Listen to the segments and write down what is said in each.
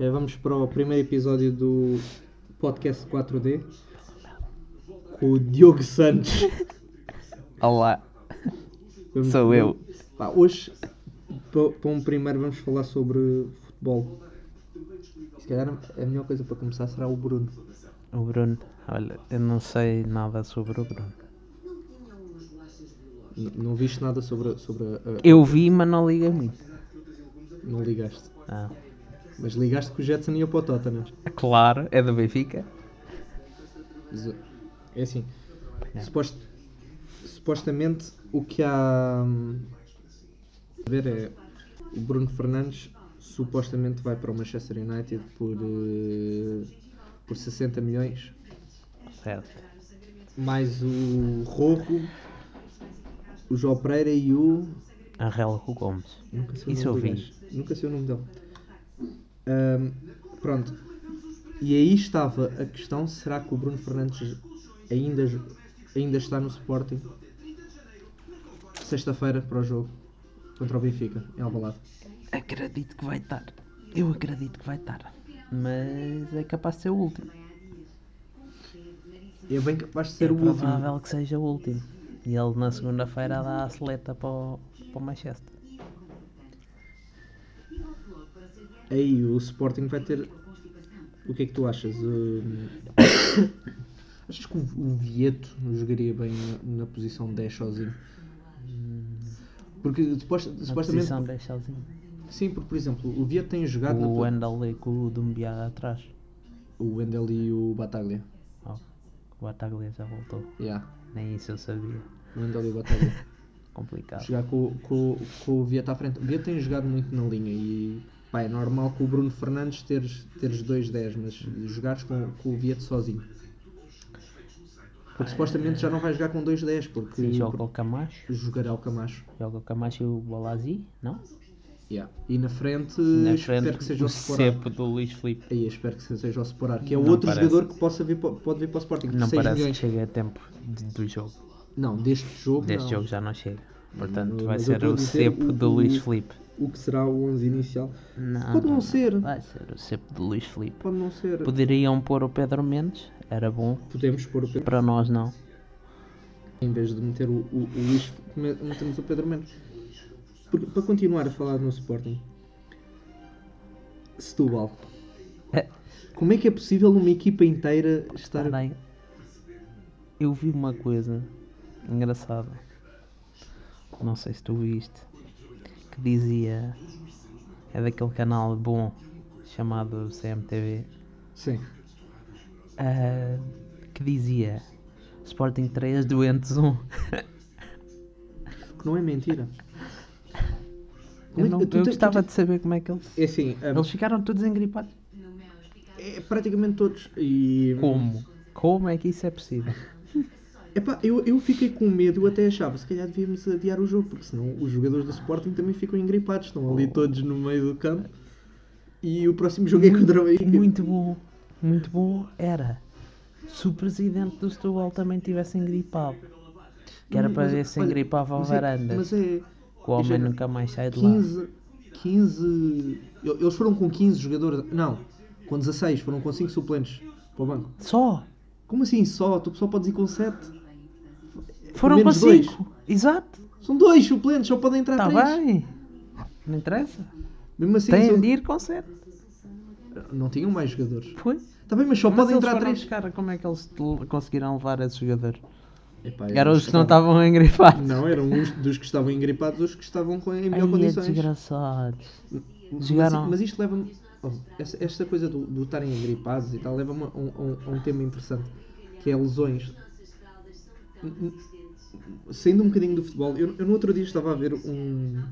Vamos para o primeiro episódio do podcast 4D com o Diogo Santos. Olá, Vamos- Sou eu. Pá, hoje, pa- para um primeiro, vamos falar sobre futebol. Se calhar a melhor coisa para começar será o Bruno. o Bruno. Olha, eu não sei nada sobre o Bruno. N- Não viste nada sobre, sobre a, a- Eu vi, mas não liguei muito. Não ligaste. Ah, Mas ligaste que o Jetson ia para o Tottenham. claro, é do Benfica. Mas, É assim. É. supost- supostamente o que há hum, a ver é o Bruno Fernandes supostamente vai para o Manchester United por, eh, por 60 milhões Certo. mais o Rojo, o João Pereira e o. Angel Gomes. Nunca sei o Isso nome eu vi. gajo. Nunca sei o nome dele. Ahm, pronto. E aí estava a questão: será que o Bruno Fernandes ainda, ainda está no Sporting? Sexta-feira para o jogo contra o Benfica, em Alvalade. Acredito que vai estar. Eu acredito que vai estar. Mas é capaz de ser o último. É bem capaz de ser é o último. provável que seja o último. E ele na segunda-feira dá a seleta para o, para o Manchester. Aí o Sporting vai ter. O que é que tu achas? Hum, Achas que o o Vieto jogaria bem na, na posição de 10 sozinho? Porque supost- Na supostamente. posição 10 sozinho. Sim, porque por exemplo, o Vieto tem jogado O Wendel e com o Dumbia atrás. o Wendel e o Bataglia. Oh, o Bataglia já voltou. Yeah. Nem isso eu sabia. O Wendel e o Bataglia. Complicado. Jogar com, com, com o Vieto à frente. O Vieto tem jogado muito na linha e pá, é normal com o Bruno Fernandes teres, teres 2-10, mas jogares com, com o Vieto sozinho. Porque supostamente já não vai jogar com 2-10, porque Sim, joga o Camacho. jogará o Camacho. Joga o Camacho e o Balazi, não? Yeah. E na frente, Na espero frente, que seja o, o cepo do Luís Filipe. Aí, espero que seja o Seporar, que é Não outro parece. jogador que possa vir, pode vir para o Sporting. por Não 6 parece milhões. que chegue a tempo de- do jogo. Não, deste jogo. Deste não. jogo já não chega. Portanto, Não, vai ser o cepo do Luís Filipe. O que será o 11 inicial? Não, Pode não ser. Vai ser o cepo do Luís Filipe. Pode não ser. Poderiam pôr o Pedro Mendes, era bom. Podemos pôr o Pedro. Para nós não. Em vez de meter o, o, o Luís, me- metemos o Pedro Mendes. Porque, para continuar a falar no Sporting, Setúbal. É. Como é que é possível uma equipa inteira estar. Aí. Eu vi uma coisa engraçada. Não sei se tu viste. Que dizia. É daquele canal bom chamado CMTV. Sim. ah, que dizia Sporting 3, doentes 1. Que não é mentira. Eu, é que- não, eu tu gostava de saber como é que eles. É assim, ah, Eles ficaram todos engripados. é praticamente todos. E, Como? Como é que isso é possível? Epá, eu, eu fiquei com medo, eu até achava, se calhar devíamos adiar o jogo, porque senão os jogadores do Sporting também ficam engripados, estão ali todos no meio do campo. E o próximo jogo é contra o Benfica. Muito bom, muito bom era se o presidente do Setúbal também tivesse engripado. Que era Hum, para ver se engripava o é- Varandas. Mas é que o homem nunca mais sai de lá. 15, 15. Eles foram com 15 jogadores. Não, com 16, foram com 5 suplentes para o banco. Só! Como assim só? Tu só podes ir com 7? Foram dois. 5! Exato! São dois suplentes, só podem entrar Está 3. bem! Não interessa. Mesmo assim, Tem são- de ir com 7. não tinham mais jogadores. Foi. Está bem, mas só Mas podem entrar 3. buscar, como é que eles conseguiram levar esses jogadores? Epá, Eram os que não estavam- engripados. Não, eram uns dos que estavam engripados, os que estavam com, em melhor Ai, é condições. desgraçados. Mas, Jogaram- mas isto leva-me. oh, esta, coisa do, estarem engripados e tal leva-me a um, um- um tema interessante que é lesões. Saindo um bocadinho do futebol, eu, eu no outro dia estava a ver um.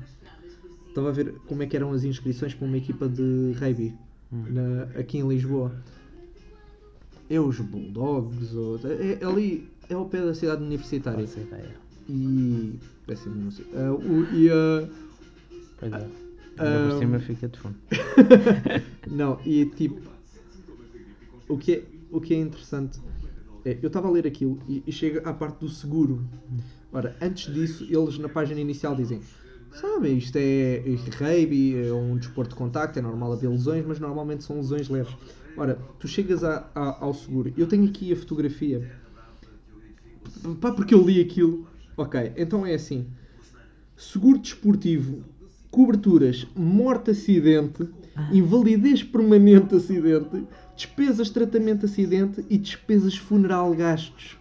Estava a ver como é que eram as inscrições para uma equipa de rugby na- aqui em Lisboa. É os Bulldogs, ou, é, é ali, é ao pé da cidade universitária. Essa ideia. E. Péssimo, não sei. Ah, o- e a. Pois é. Ainda por cima fica de fundo. Não, e tipo. O que é, o que é interessante é. Eu estava a ler aquilo e, e chega à parte do seguro. Ora, antes disso, eles na página inicial dizem: Sabem, isto é isto é rugby, é um desporto de contacto, é normal haver lesões, mas normalmente são lesões leves. Ora, tu chegas a- a- ao seguro, eu tenho aqui a fotografia, pá, porque eu li aquilo. Ok, então é assim: seguro desportivo, coberturas, morte-acidente, invalidez permanente acidente, despesas de tratamento acidente e despesas funeral gastos.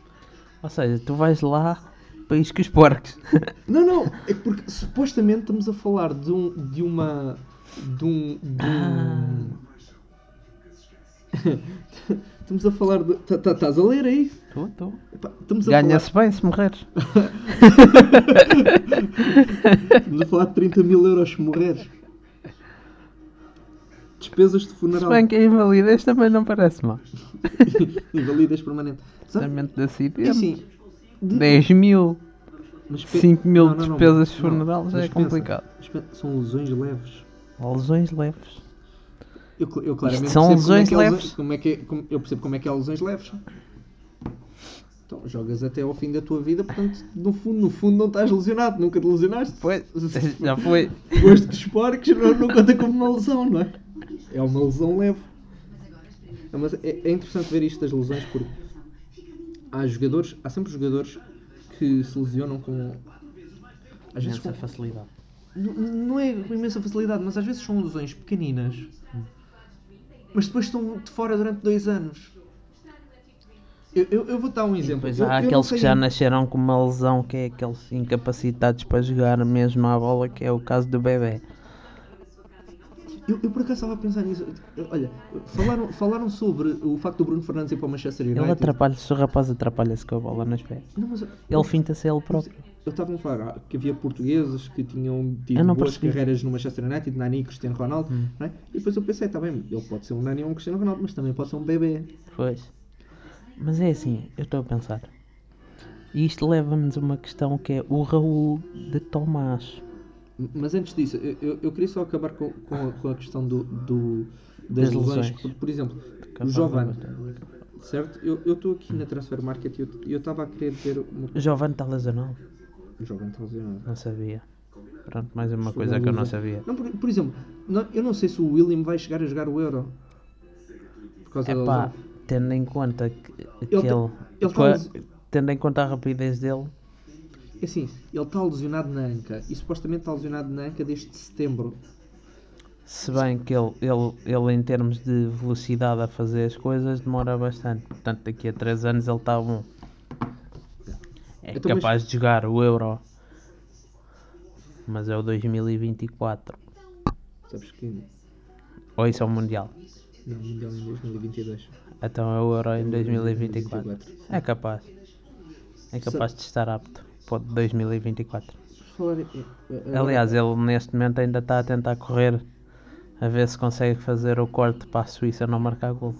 Ou seja, tu vais lá para isso que os porcos. Não, não, é porque supostamente estamos a falar de, um, de uma. de um. De um... estamos a falar de. tá- tá- Estás a ler aí? Estou, estou. Ganha-se bem se morreres. falar, estamos a falar de 30 mil euros se morreres. Despesas de Se funeral. bem que a invalidez também não parece mal. Invalidez permanente. Sabe? Tratamento de É assim. de- 10 mil. mas pe- 5 mil não, não, despesas não, funeral já é complicado. pensa, São lesões leves. Lesões leves. Eu, eu claramente Isto são percebo como é lesões é leves. lesões- Como é que é, como- eu percebo como é que é lesões leves. Então, jogas até ao fim da tua vida, portanto, no fundo, no fundo não estás lesionado, nunca te lesionaste. Pois, já foi. Gosto de esportes não, não conta como uma lesão, não é? É uma lesão leve. É, mas é, é interessante ver isto das lesões porque há jogadores, há sempre jogadores que se lesionam com. Às vezes com, Imensa facilidade. N- não é com imensa facilidade, mas às vezes são lesões pequeninas, mas depois estão de fora durante dois anos. Eu, eu, eu vou dar um exemplo. Depois Eu- há não aqueles que já nasceram com uma lesão que é aqueles incapacitados para jogar mesmo à bola, que é o caso do bebê. Eu, eu por acaso estava a pensar nisso. Olha, falaram, falaram sobre o facto do Bruno Fernandes ir para o Manchester United. Ele atrapalha-se, o rapaz atrapalha-se com a bola nos pés. Não, mas, Ele finta-se ele próprio. Eu estava a falar ah, que havia portugueses que tinham tido boas percebi. carreiras no Manchester United, Nani e Cristiano Ronaldo, Hum. não é? E depois eu pensei, está bem, ele pode ser um Nani ou um Cristiano Ronaldo, mas também pode ser um bebê. Pois. Mas é assim, eu estou a pensar. E isto leva-nos a uma questão que é o Raul de Tomás. Mas antes disso, eu, eu, queria só acabar com, com, a, com a questão do, do- das, Das lesões. Por, por exemplo, o Giovanni, certo? Eu estou aqui na Transfer Market e eu- estava a querer ver uma O Giovanni está lesionado? Giovanni está lesionado. Não sabia. Pronto, mais uma Foi coisa que eu não sabia. Não, por, por exemplo, não- eu não sei se o William vai chegar a jogar o Euro. Por causa É da tendo em conta que, que Ele ele, tem- ele a- tá les- tendo em conta a rapidez dele, É assim, ele está lesionado na anca e supostamente está lesionado na anca desde setembro. se bem que ele, ele, ele em termos de velocidade a fazer as coisas demora bastante. Portanto, daqui a 3 anos ele está bom. É Então, mas- capaz de jogar o Euro. Mas é o 2024. Sabes que Ou isso é o Mundial. não, o Mundial em 2022. Então é o Euro em 2024. 2024. É capaz. É capaz de estar apto para o de 2024. Por falar em- eh, agora- Aliás, ele neste momento ainda está a tentar correr a ver se consegue fazer o corte para a Suíça não marcar gol.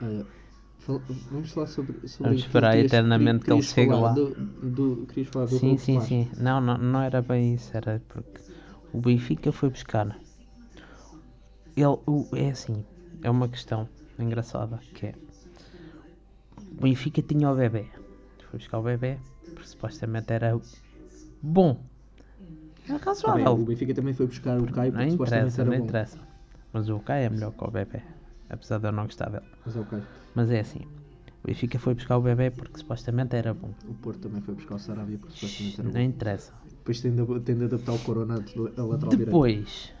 Olha, vamos falar sobre, sobre Vamos esperar querias- eternamente que ele chegue lá. Do, do, querias falar do Sim, sim, sim. Não, não, não era bem isso, era porque o Benfica foi buscar. Ele, o, é assim, é uma questão engraçada que é o Benfica tinha o bebê. Foi buscar o bebê, porque supostamente era bom. Era bem, razoável. o Benfica também foi buscar o Caio Não porque supostamente interessa, era não bom. interessa. Mas o Kai é melhor que o bebê. Apesar de eu não gostar dele. Mas é o Caio. Mas é assim. O Benfica foi buscar o bebê porque supostamente era bom. O Porto também foi buscar o Sarabia porque supostamente era Não bom. interessa. Depois tem de, tem de adaptar o Corona a lateral direito.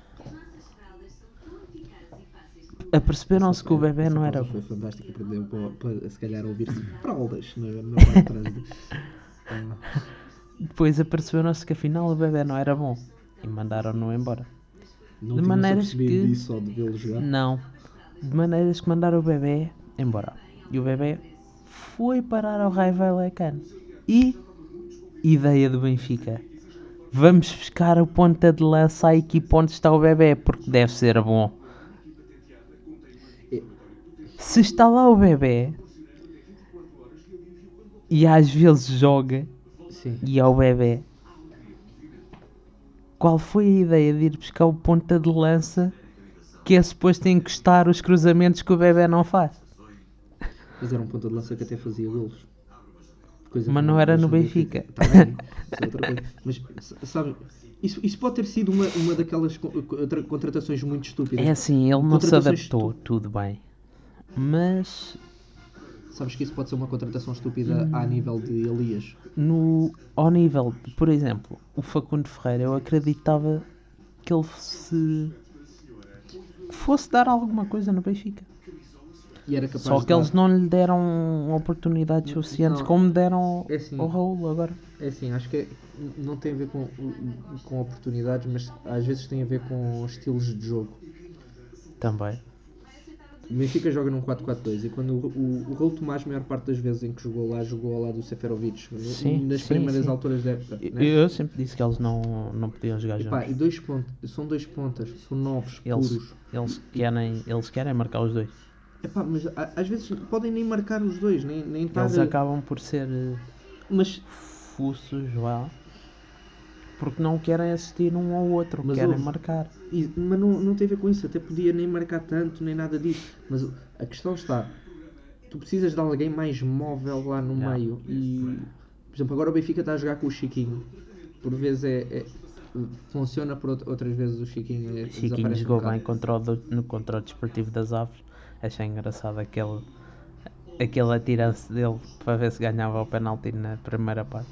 Aperceberam-se que o bebê não era. Foi fantástico, aprendeu para, para se calhar ouvir-se fraldas na, na parte de trânsito. Ah, Depois aperceberam-se que afinal o bebê não era bom. E mandaram-no embora. Não De maneiras que- disso só de vê-lo jogar. Não. De maneiras que mandaram o bebê embora. E o bebê foi parar ao Raio Vallecano. E. Ideia do Benfica. Vamos buscar o ponta de lança à equipe onde está o bebê, porque deve ser bom. É, Se está lá o bebê e às vezes joga Sim. e é o bebê, qual foi a ideia de ir buscar o ponta de lança que é suposto encostar os cruzamentos que o bebê não faz? Mas era um ponta de lança que até fazia golos. Coisa. Mas não era no Benfica. Tá bem, isso é. Mas, sabe, isso, isso pode ter sido uma, uma daquelas co- contra- contratações muito estúpidas. É assim, ele não se adaptou, tudo bem. Mas Sabes que isso pode ser uma contratação estúpida a nível de Elias. no, ao nível, de, por exemplo, o Facundo Ferreira, eu acreditava que ele se fosse dar alguma coisa no Benfica. Só que eles dar. não lhe deram oportunidades suficientes Não. como deram É assim. ao Raul agora. É assim, acho que não tem a ver com, com oportunidades, mas às vezes tem a ver com estilos de jogo. Também. O Benfica joga num 4-4-2 e quando o, o, o Raul Tomás, a maior parte das vezes em que jogou lá, jogou ao lado do Seferovic, Sim, nas sim, primeiras sim. alturas da época. Eu, né? eu sempre disse que eles não, não podiam jogar juntos. e dois pontos, são dois pontas, são novos, Eles, puros. eles, querem, eles querem marcar os dois. Epá, mas a- às vezes podem nem marcar os dois, nem, nem. Eles acabam por ser eh, Mas, fuços, vá. Porque não querem assistir um ao outro, Mas querem ouve, marcar. e- mas não, não tem a ver com isso, até podia nem marcar tanto, nem nada disso. Mas a questão está, tu precisas de alguém mais móvel lá no Yeah. meio. E, por exemplo, agora o Benfica está a jogar com o Chiquinho. Por vezes é, é- funciona, por out- outras vezes o Chiquinho é, Chiquinho jogou bem contra o, no contra o Desportivo das Aves. Achei engraçado aquele, aquele atirança dele para ver se ganhava o penalti na primeira parte.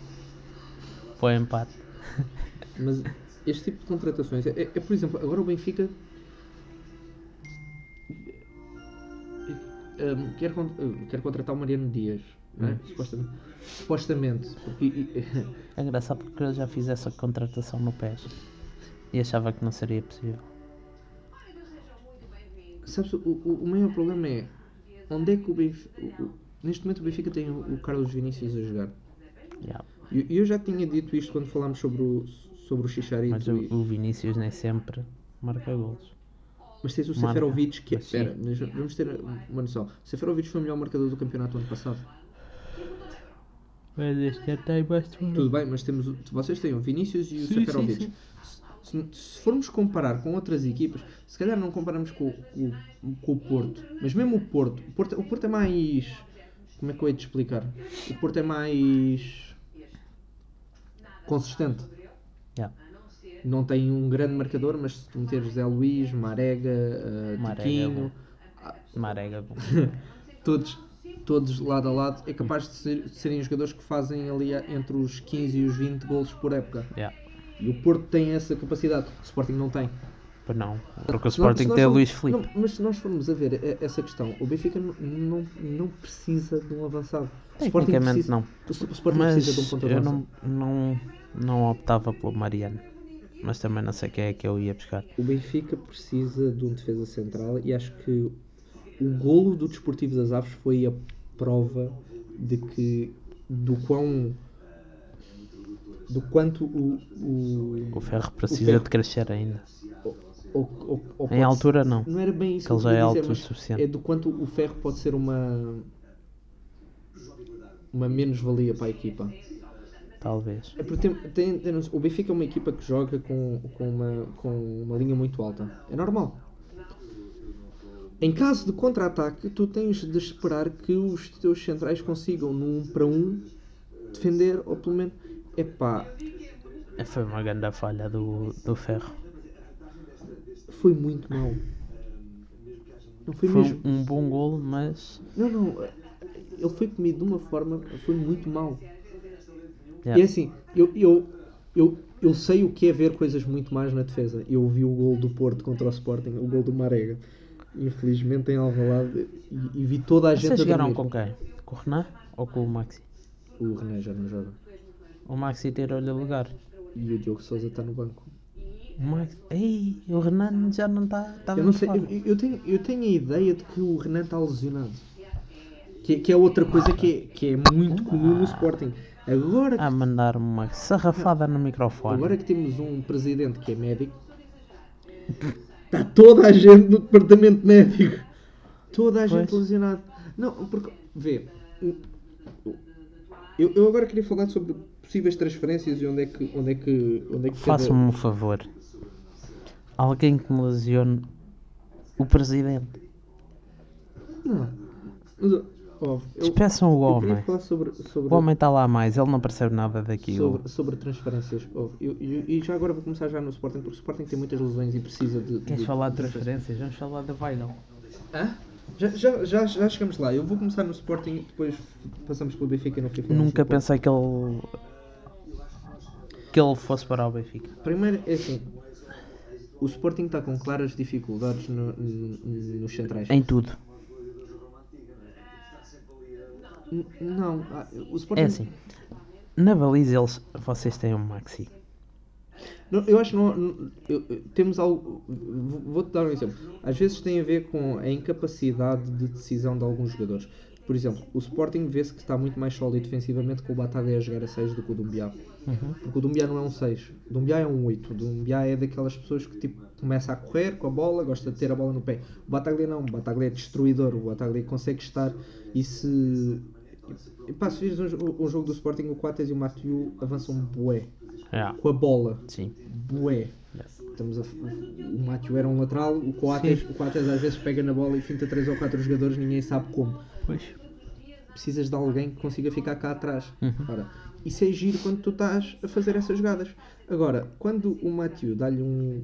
Foi empate. Mas este tipo de contratações é, é- é, por exemplo, agora o Benfica hum, quer, quer contratar o Mariano Dias, é? Hum. supostamente. Supostamente, porque É engraçado porque eu já fiz essa contratação no PES e achava que não seria possível. sabes, o, o, o maior problema é onde é que o Benfica. o- neste momento o Benfica tem o, o Carlos Vinícius a jogar. Yeah. E eu, eu já tinha dito isto quando falámos sobre o, sobre o Chicharito. Mas o, o Vinícius nem sempre marca golos. Mas tens o Marca, Seferovic que é. sim. Espera, vamos ter uma noção. Seferovic foi o melhor marcador do campeonato ano passado. Mas este ano tem mais Tudo bem, mas temos, vocês têm o Vinícius e o Sim, Seferovic. sim, Se, se formos comparar com outras equipas, se calhar não comparamos com, com- com o Porto, mas mesmo o Porto, o Porto, o Porto é mais. Como é que eu hei de explicar? O Porto é mais. Consistente. Yeah. Não tem um grande marcador, mas se tu meteres Zé Luís, Marega, uh, Marega é Tiquinho, Marega bom. todos, todos lado a lado, é capaz de, ser- de serem jogadores que fazem ali a- entre os 15 e os 20 golos por época. Yeah. E o Porto tem essa capacidade, o Sporting não tem. Pois não, porque o Sporting tem o Luís Filipe. não, mas se nós formos a ver eh, essa questão, o Benfica não, não, não precisa de um avançado. O Tecnicamente precisa- não. O o Sporting precisa de um Mas ponta de eu não, não, não optava pelo Mariano. Mas também não sei quem é que eu ia buscar. O Benfica precisa de um defesa central e acho que o golo do Desportivo das Aves foi a prova de que do quão do quanto o, o, O Ferro precisa Ferro- de crescer ainda. O- o- o- Em altura não. não era bem isso que ele eu já é queria alto dizer, o suficiente. é do quanto o ferro pode ser uma uma menos-valia para a equipa. Talvez. É porque tem, tem- tem o Benfica é uma equipa que joga com, com, uma, com uma linha muito alta. É normal. Em caso de contra-ataque, tu tens de esperar que os teus centrais consigam, num para um, defender, ou pelo menos. Epá, Foi uma grande falha do, do Ferro. Foi muito mau. Não foi, Foi mesmo. um bom golo, mas. Não, não. Ele foi comido de uma forma. Foi muito mau. yeah. E é assim, eu, eu, eu, eu sei o que é ver coisas muito mais na defesa. Eu vi o gol do Porto contra o Sporting, o gol do Marega. Infelizmente em Alvalade e, e vi toda a gente Vocês jogaram com quem? Com o Renan ou com o Maxi? O René já não joga. O Maxi tirou-lhe o lugar. E o Diogo Souza está no banco. O Maxi. Ei, o Renan já não está. Tá Eu não sei, eu, eu tenho, eu tenho a ideia de que o Renan está lesionado. Que, que é outra coisa que é, que é muito comum no Sporting. Agora, A mandar uma sarrafada no microfone. agora que temos um presidente que é médico, está toda a gente no departamento médico. Toda a gente Pois. lesionada. Não, porque, vê, eu, eu agora queria falar sobre possíveis transferências e onde é que, onde é que, onde é que Faça-me um favor. Alguém que me lesione o presidente. Não. Eu- Despeçam o homem. sobre, sobre, O homem está lá mais, ele não percebe nada daquilo. sobre, sobre transferências. Eu- eu- e já agora vou começar já no Sporting, porque o Sporting tem muitas lesões e precisa de. Queres de- falar de transferências? Vamos falar da. Hã? Já, já, já, já chegamos lá. Eu vou começar no Sporting, depois passamos pelo Benfica e no FIFA. Nunca pensei que ele. que ele fosse para o Benfica. Primeiro, é assim. O Sporting está com claras dificuldades no- no- nos centrais. Em tudo. N- Não, ah, o Sporting. É assim. Na baliza eles, vocês têm um Maxi. Não, eu acho que não, não- eu- temos algo. vou- Vou-te dar um exemplo. Às vezes tem a ver com a incapacidade de decisão de alguns jogadores. Por exemplo, o Sporting vê-se que está muito mais sólido defensivamente com o Bataglia a jogar a 6 do que o Dumbiá. Uhum. Porque o Dumbiá não é um 6. O Dumbiá é um 8. O Dumbiá é daquelas pessoas que tipo, começa a correr com a bola, gosta de ter a bola no pé. O Bataglia não. O Bataglia é destruidor. O Bataglia consegue estar e se. E, pá, se vires um, um jogo do Sporting, o Coates e o Mathieu avançam bué. É. Com a bola. Sim. Bué. Estamos a, o Mathieu era um lateral, o Coates, Sim. o Coates às vezes pega na bola e finta 3 ou 4 jogadores, ninguém sabe como. Pois. Precisas de alguém que consiga ficar cá atrás. Uhum. Ora, isso é giro quando tu estás a fazer essas jogadas. Agora, quando o Mathieu dá-lhe um.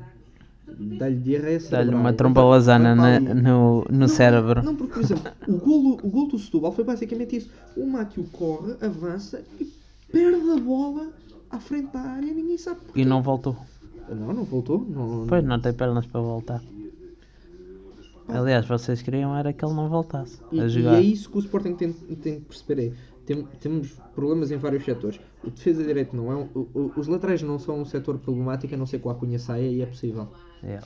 dá-lhe diarreia Dá-lhe uma para- lasana na- no, no Não, cérebro. Não, porque, por exemplo, o golo, o golo do Setúbal foi basicamente isso. O Mathieu corre, avança e perde a bola à frente da área ninguém sabe porquê. E não voltou. Não, não voltou. Não, Pois não tem pernas para voltar. Aliás, vocês queriam era que ele não voltasse E, a e jogar. é isso que o Sporting tem, tem que perceber. É, tem- temos problemas em vários setores. O defesa direito não é um, o- o- Os laterais não são um setor problemático, a não ser que o Acunha saia e é possível. É.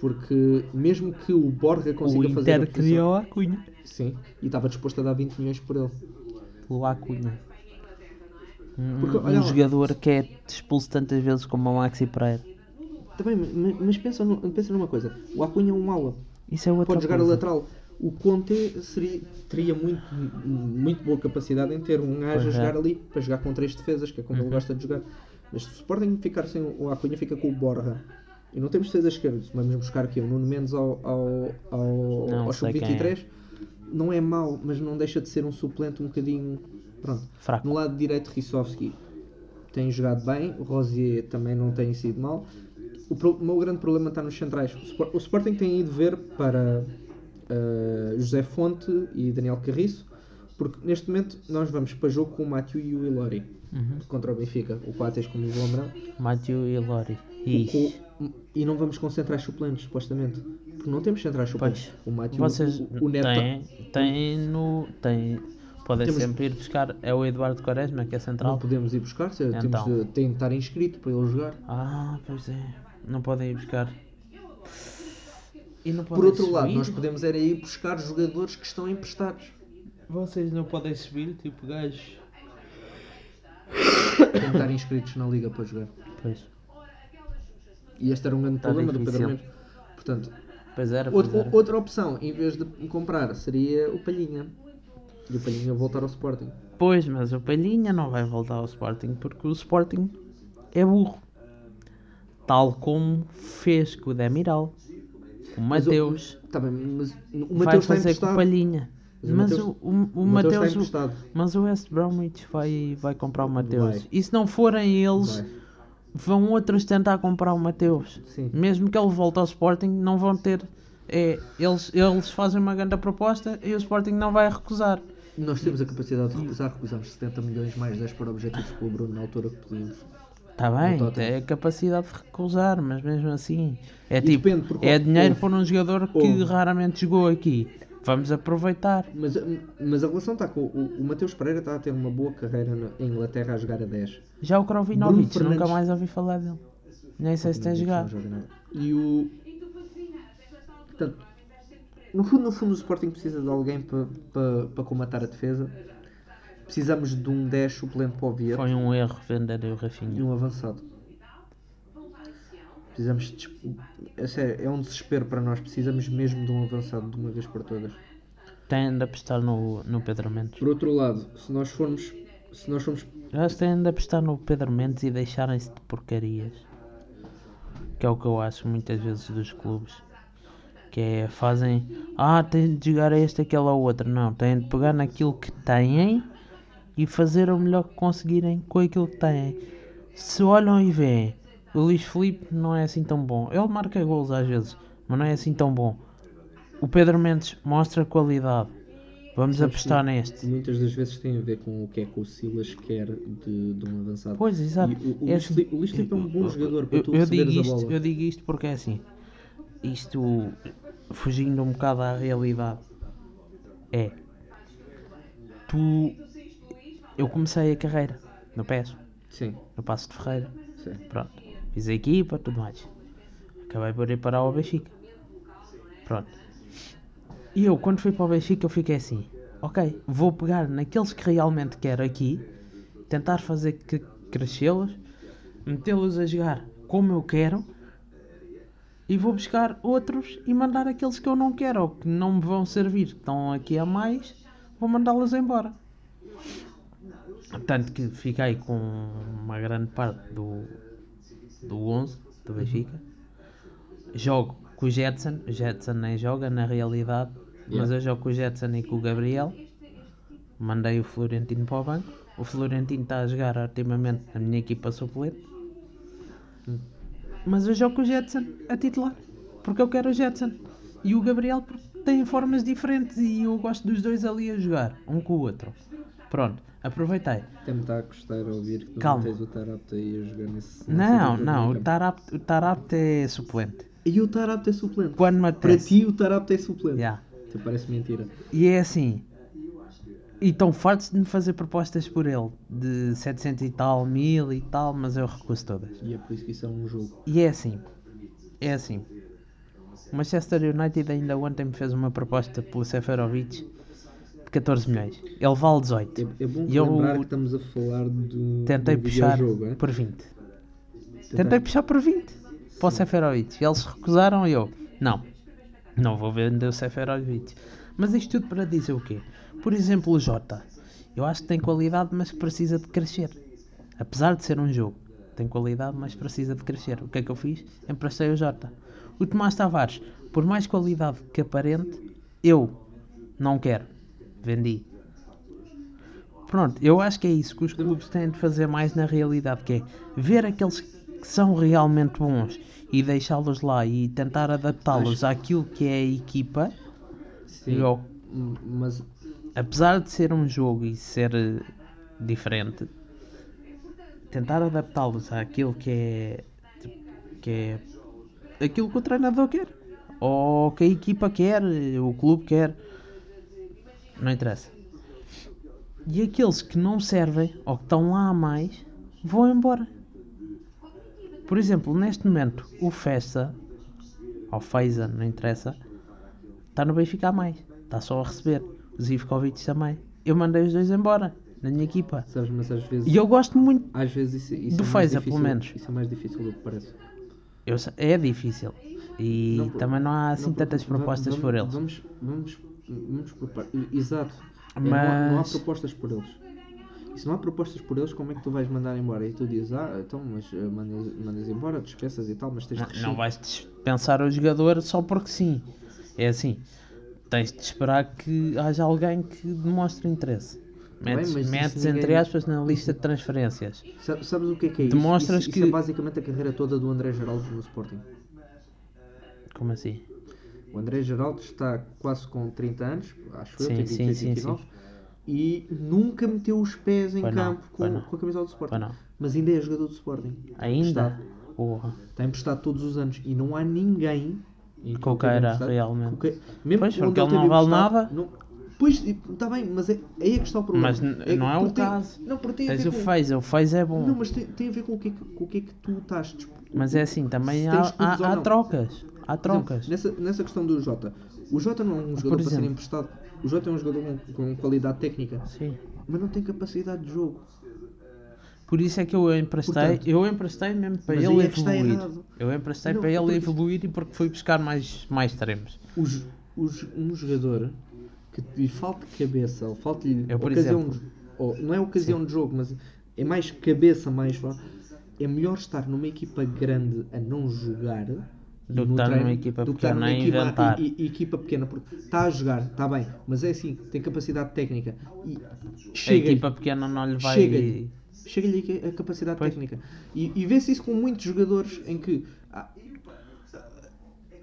Porque mesmo que o Borja O consiga fazer a Inter posição- criou a Cunha. Sim, e estava disposto a dar 20 milhões por ele. Pelo Acunha. Um, Porque, um lá. jogador que é expulso tantas vezes como o Maxi Pereira. Também, mas, pensa, pensa numa coisa: o Acunha é um ala, Isso é outra pode jogar a coisa. lateral. O Conte seria, teria muito, muito boa capacidade em ter um gajo a é. jogar ali para jogar com três defesas, que é como ele Uhum. gosta de jogar. Mas se o Sporting ficar sem o Acunha, fica com o Borja. E não temos defesa esquerda. Vamos buscar aqui o Nuno Mendes ao, ao, ao, Não ao sei quem sub-23. Não é mau, mas não deixa de ser um suplente um bocadinho. Pronto. Fraco. No lado direito, Rissovski tem jogado bem, o Rosier também não tem sido mal. O, pro- o meu grande problema está nos centrais. O, o Sporting tem ido ver para eh, José Fonte e Daniel Carriço, porque neste momento nós vamos para jogo com o Mathieu e o Ilori Uhum. contra o Benfica. O Coates, como o Lombrão. Matthew e Lori. Ixi. E não vamos com centrais suplentes, supostamente. Porque não temos centrais suplentes. Pois. O Mathieu, Vocês o, o Neto. têm, têm no. Têm, podem Temos- sempre ir buscar. É o Eduardo Quaresma que é Não central. podemos ir buscar, se- temos Então. de, tem de estar inscrito para ele jogar. Ah, pois é. Não podem ir buscar. E não Por podem outro lado, subir? nós podemos era ir buscar jogadores que estão emprestados. Vocês não podem subir, tipo gajos. Tem estar inscritos na liga para jogar. Pois. E este era um grande Tá problema do Pedro difícil. Mendes. Portanto, Pois era, pois outra, era. outra opção, em vez de comprar, seria o Palhinha. E o Palhinha voltar ao Sporting. Pois, mas o Palhinha não vai voltar ao Sporting porque o Sporting é burro. Tal como fez com o Demiral. O o- Mateus Tá bem, mas o vai Mateus está fazer com o. Palhinha. Mas o o, o, o O Mateus emprestado. Mas o West Bromwich vai, vai comprar o Mateus. Vai. E se não forem eles, Vai. vão outros tentar comprar o Mateus. Sim. Mesmo que ele volte ao Sporting, não vão ter. É, eles, eles fazem uma grande proposta e o Sporting não vai recusar. Nós temos a capacidade de recusar, recusamos 70 milhões mais 10 para objetivos pelo Bruno na altura que pedimos. Está bem, é a capacidade de recusar, mas mesmo assim. É E tipo, é dinheiro houve- para um jogador que houve. raramente jogou aqui. Vamos aproveitar. Mas, mas a relação está com o, o Mateus Pereira está a ter uma boa carreira na Inglaterra a jogar a 10. Já o Krovinovic, nunca mais ouvi falar dele. Nem sei se tem jogado. E o. Portanto, no fundo, no fundo, o Sporting precisa de alguém para para para comatar a defesa. Precisamos de um 10 suplente para o Vieira Foi um erro venderem o e Rafinha. um avançado. Precisamos de, é, sério, é um desespero para nós. Precisamos mesmo de um avançado de uma vez por todas. Tem de apostar no, no Pedro Mendes. Por outro lado, se nós formos. Se nós formos. Que têm de apostar no Pedro Mendes e deixarem-se de porcarias. Que é o que eu acho muitas vezes dos clubes. Que é, fazem, ah, tem de jogar a este, aquele ou outro. Não, têm de pegar naquilo que têm e fazer o melhor que conseguirem com aquilo que têm. Se olham e veem, o Luís Felipe não é assim tão bom. Ele marca gols às vezes, mas não é assim tão bom. O Pedro Mendes mostra qualidade. Vamos Sabes apostar que neste. Muitas das vezes tem a ver com o que é que o Silas quer de, de um avançado. Pois, exato. E o, o, É Luís assim, Filipe- o Luís Filipe é um bom eu- jogador para eu, tu eu digo isto, bola. eu digo isto porque é assim. Isto fugindo um bocado à realidade. É. Tu. Eu comecei a carreira no PES, Sim, no Passo de Ferreira. sim. Pronto. Fiz a equipa, tudo mais. Acabei por ir para o Benfica. Pronto. E eu, quando fui para o Benfica, eu fiquei assim: ok, vou pegar naqueles que realmente quero aqui, tentar fazer que crescê-los, metê-los a jogar como eu quero e vou buscar outros e mandar aqueles que eu não quero ou que não me vão servir, que estão aqui a mais, vou mandá-los embora. Tanto que fiquei com uma grande parte do, do 11 do Benfica. Jogo com o Jetson, o Jetson nem joga na realidade, mas Yeah. eu jogo com o Jetson e com o Gabriel. Mandei o Florentino para o banco. O Florentino está a jogar ultimamente na minha equipa suplente. Mas eu jogo com o Jetson a titular. Porque eu quero o Jetson. E o Gabriel porque têm formas diferentes e eu gosto dos dois ali a jogar, um com o outro. Pronto, aproveitei. Até me está a custar ouvir que tu Calma. não tens o Tarapte aí a jogar nesse. Não, nesse não, o. Tarapte, o Tarapte é suplente. E o Tarapte é suplente. Quando me Para ti o Tarapte é suplente. Yeah. Parece mentira. E é assim. E estão fartos de me fazer propostas por ele. De 700 e tal, 1000 e tal, mas eu recuso todas. E é por isso que isso é um jogo. E é assim. É assim. O Manchester United ainda ontem me fez uma proposta pelo Seferovic de 14 milhões. Ele vale 18. É, é bom E eu lembrar que estamos a falar do, Tentei do puxar é? por 20. Tentar- Tentei puxar por 20 para o Seferovic. Eles recusaram e eu. Não. Não vou vender o Seferovic. Mas isto tudo para dizer o quê? Por exemplo, o Jota. Eu acho que tem qualidade, mas precisa de crescer. Apesar de ser um jogo. Tem qualidade, mas precisa de crescer. O que é que eu fiz? Emprestei o Jota. O Tomás Tavares, por mais qualidade que aparente, eu não quero. Vendi. Pronto, eu acho que é isso que os clubes têm de fazer mais na realidade, que é ver aqueles que são realmente bons e deixá-los lá e tentar adaptá-los àquilo que é a equipa. Sim, mas apesar de ser um jogo e ser eh, diferente, tentar adaptá-los àquilo que é que é aquilo que o treinador quer ou que a equipa quer, o clube quer, não interessa. E aqueles que não servem ou que estão lá a mais vão embora. Por exemplo, neste momento, o Festa ou Feiza, não interessa, está no Benfica a mais, está só a receber. O Zivkovic também. Eu mandei os dois embora na minha equipa. sabes, mas às vezes. E eu gosto muito. Às vezes isso, isso Do é Feza, pelo menos. Isso é mais difícil do que parece. Eu é difícil. E Não, também não há assim Não, tantas propostas vamos, por eles. Vamos, vamos, vamos Exato. É, não, há, não há Mas- propostas por eles. E se não há propostas por eles, como é que tu vais mandar embora? E tu dizes, ah, então, mas eh, mandas, mandas embora, despeças e tal, mas tens de Não, crescer. não vais dispensar o jogador só porque sim. É assim. Tens de esperar que haja alguém que demonstre interesse. bem, Metes, mas isso metes ninguém- entre aspas na lista de transferências. Sa- Sabes o que é que é isso? Demonstras isso, que- isso é basicamente a carreira toda do André Geraldo no Sporting. Como assim? O André Geraldo está quase com 30 anos, acho eu, Sim, tem sim, 28, sim, 29, e nunca meteu os pés em Pois não, campo pois com, não. com a camisola do Sporting. Não. Mas ainda é jogador do Sporting. Ainda? Está, Porra. está emprestado todos os anos e não há ninguém em que Com ele teve queira, emprestado- realmente. mesmo Pois, porque ele não vale nada. Não, pois, está bem, mas é, aí é que está o problema. Mas n- não é o tem- caso. Não, porque tem a Tens o Fez, o Fez é bom. Não, mas tem, tem a ver com o que é que, com o que, é que tu estás disposto. Mas é assim, também há, há, há não. trocas. Há Por exemplo, trocas. nessa, nessa questão do Jota, o Jota não é um jogador para ser emprestado. O Jota é um jogador com, com qualidade técnica, Sim. mas não tem capacidade de jogo. Por isso é que eu emprestei, Portanto, eu emprestei mesmo para ele é evoluir. Eu emprestei Não, para ele evoluir e porque fui buscar mais, mais extremos. Os, os, um jogador que lhe falta cabeça, ou falta-lhe Eu, por ocasião, exemplo- ou, não é ocasião de jogo, mas é mais cabeça, mais é melhor estar numa equipa grande a não jogar Do que estar numa equipa do que pequena numa a equipa, inventar. e- e- equipa pequena, porque está a jogar, está bem, mas é assim, tem capacidade técnica. E A chega equipa pequena não lhe vai. Chega-lhe. Chega-lhe a capacidade Pois. técnica. E, e vê-se isso com muitos jogadores em que. ah,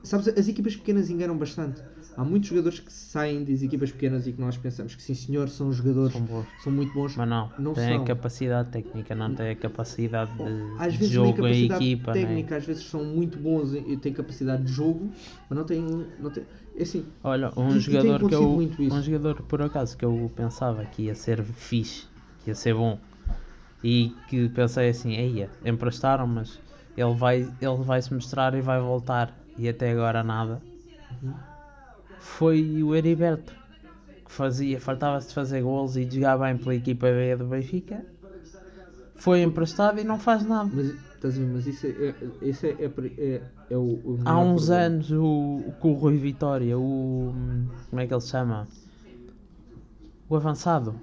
sabes, as equipas pequenas enganam bastante. Há muitos jogadores que saem das equipas pequenas e que nós pensamos que sim senhor, são jogadores, São são muito bons. Mas não, Não tem são. a capacidade técnica, não tem a capacidade de, jogo têm em equipa. né? técnica, às vezes são muito bons e têm capacidade de jogo, mas não têm. Não têm é assim, Olha, E- um e jogador que acontecido eu. Um jogador por acaso que eu pensava que ia ser fixe, que ia ser bom. E que pensei assim, eia, emprestaram, mas ele vai, ele vai se mostrar e vai voltar. E até agora nada. Foi o Heriberto. Que fazia, faltava-se de fazer gols e de jogar bem pela equipa B do Benfica. Foi emprestado e não faz nada. mas, estás a ver, mas isso é, é, isso é, é, é, é o, o Há uns problema. anos o, com o Rui Vitória, o. Como é que ele se chama? O avançado.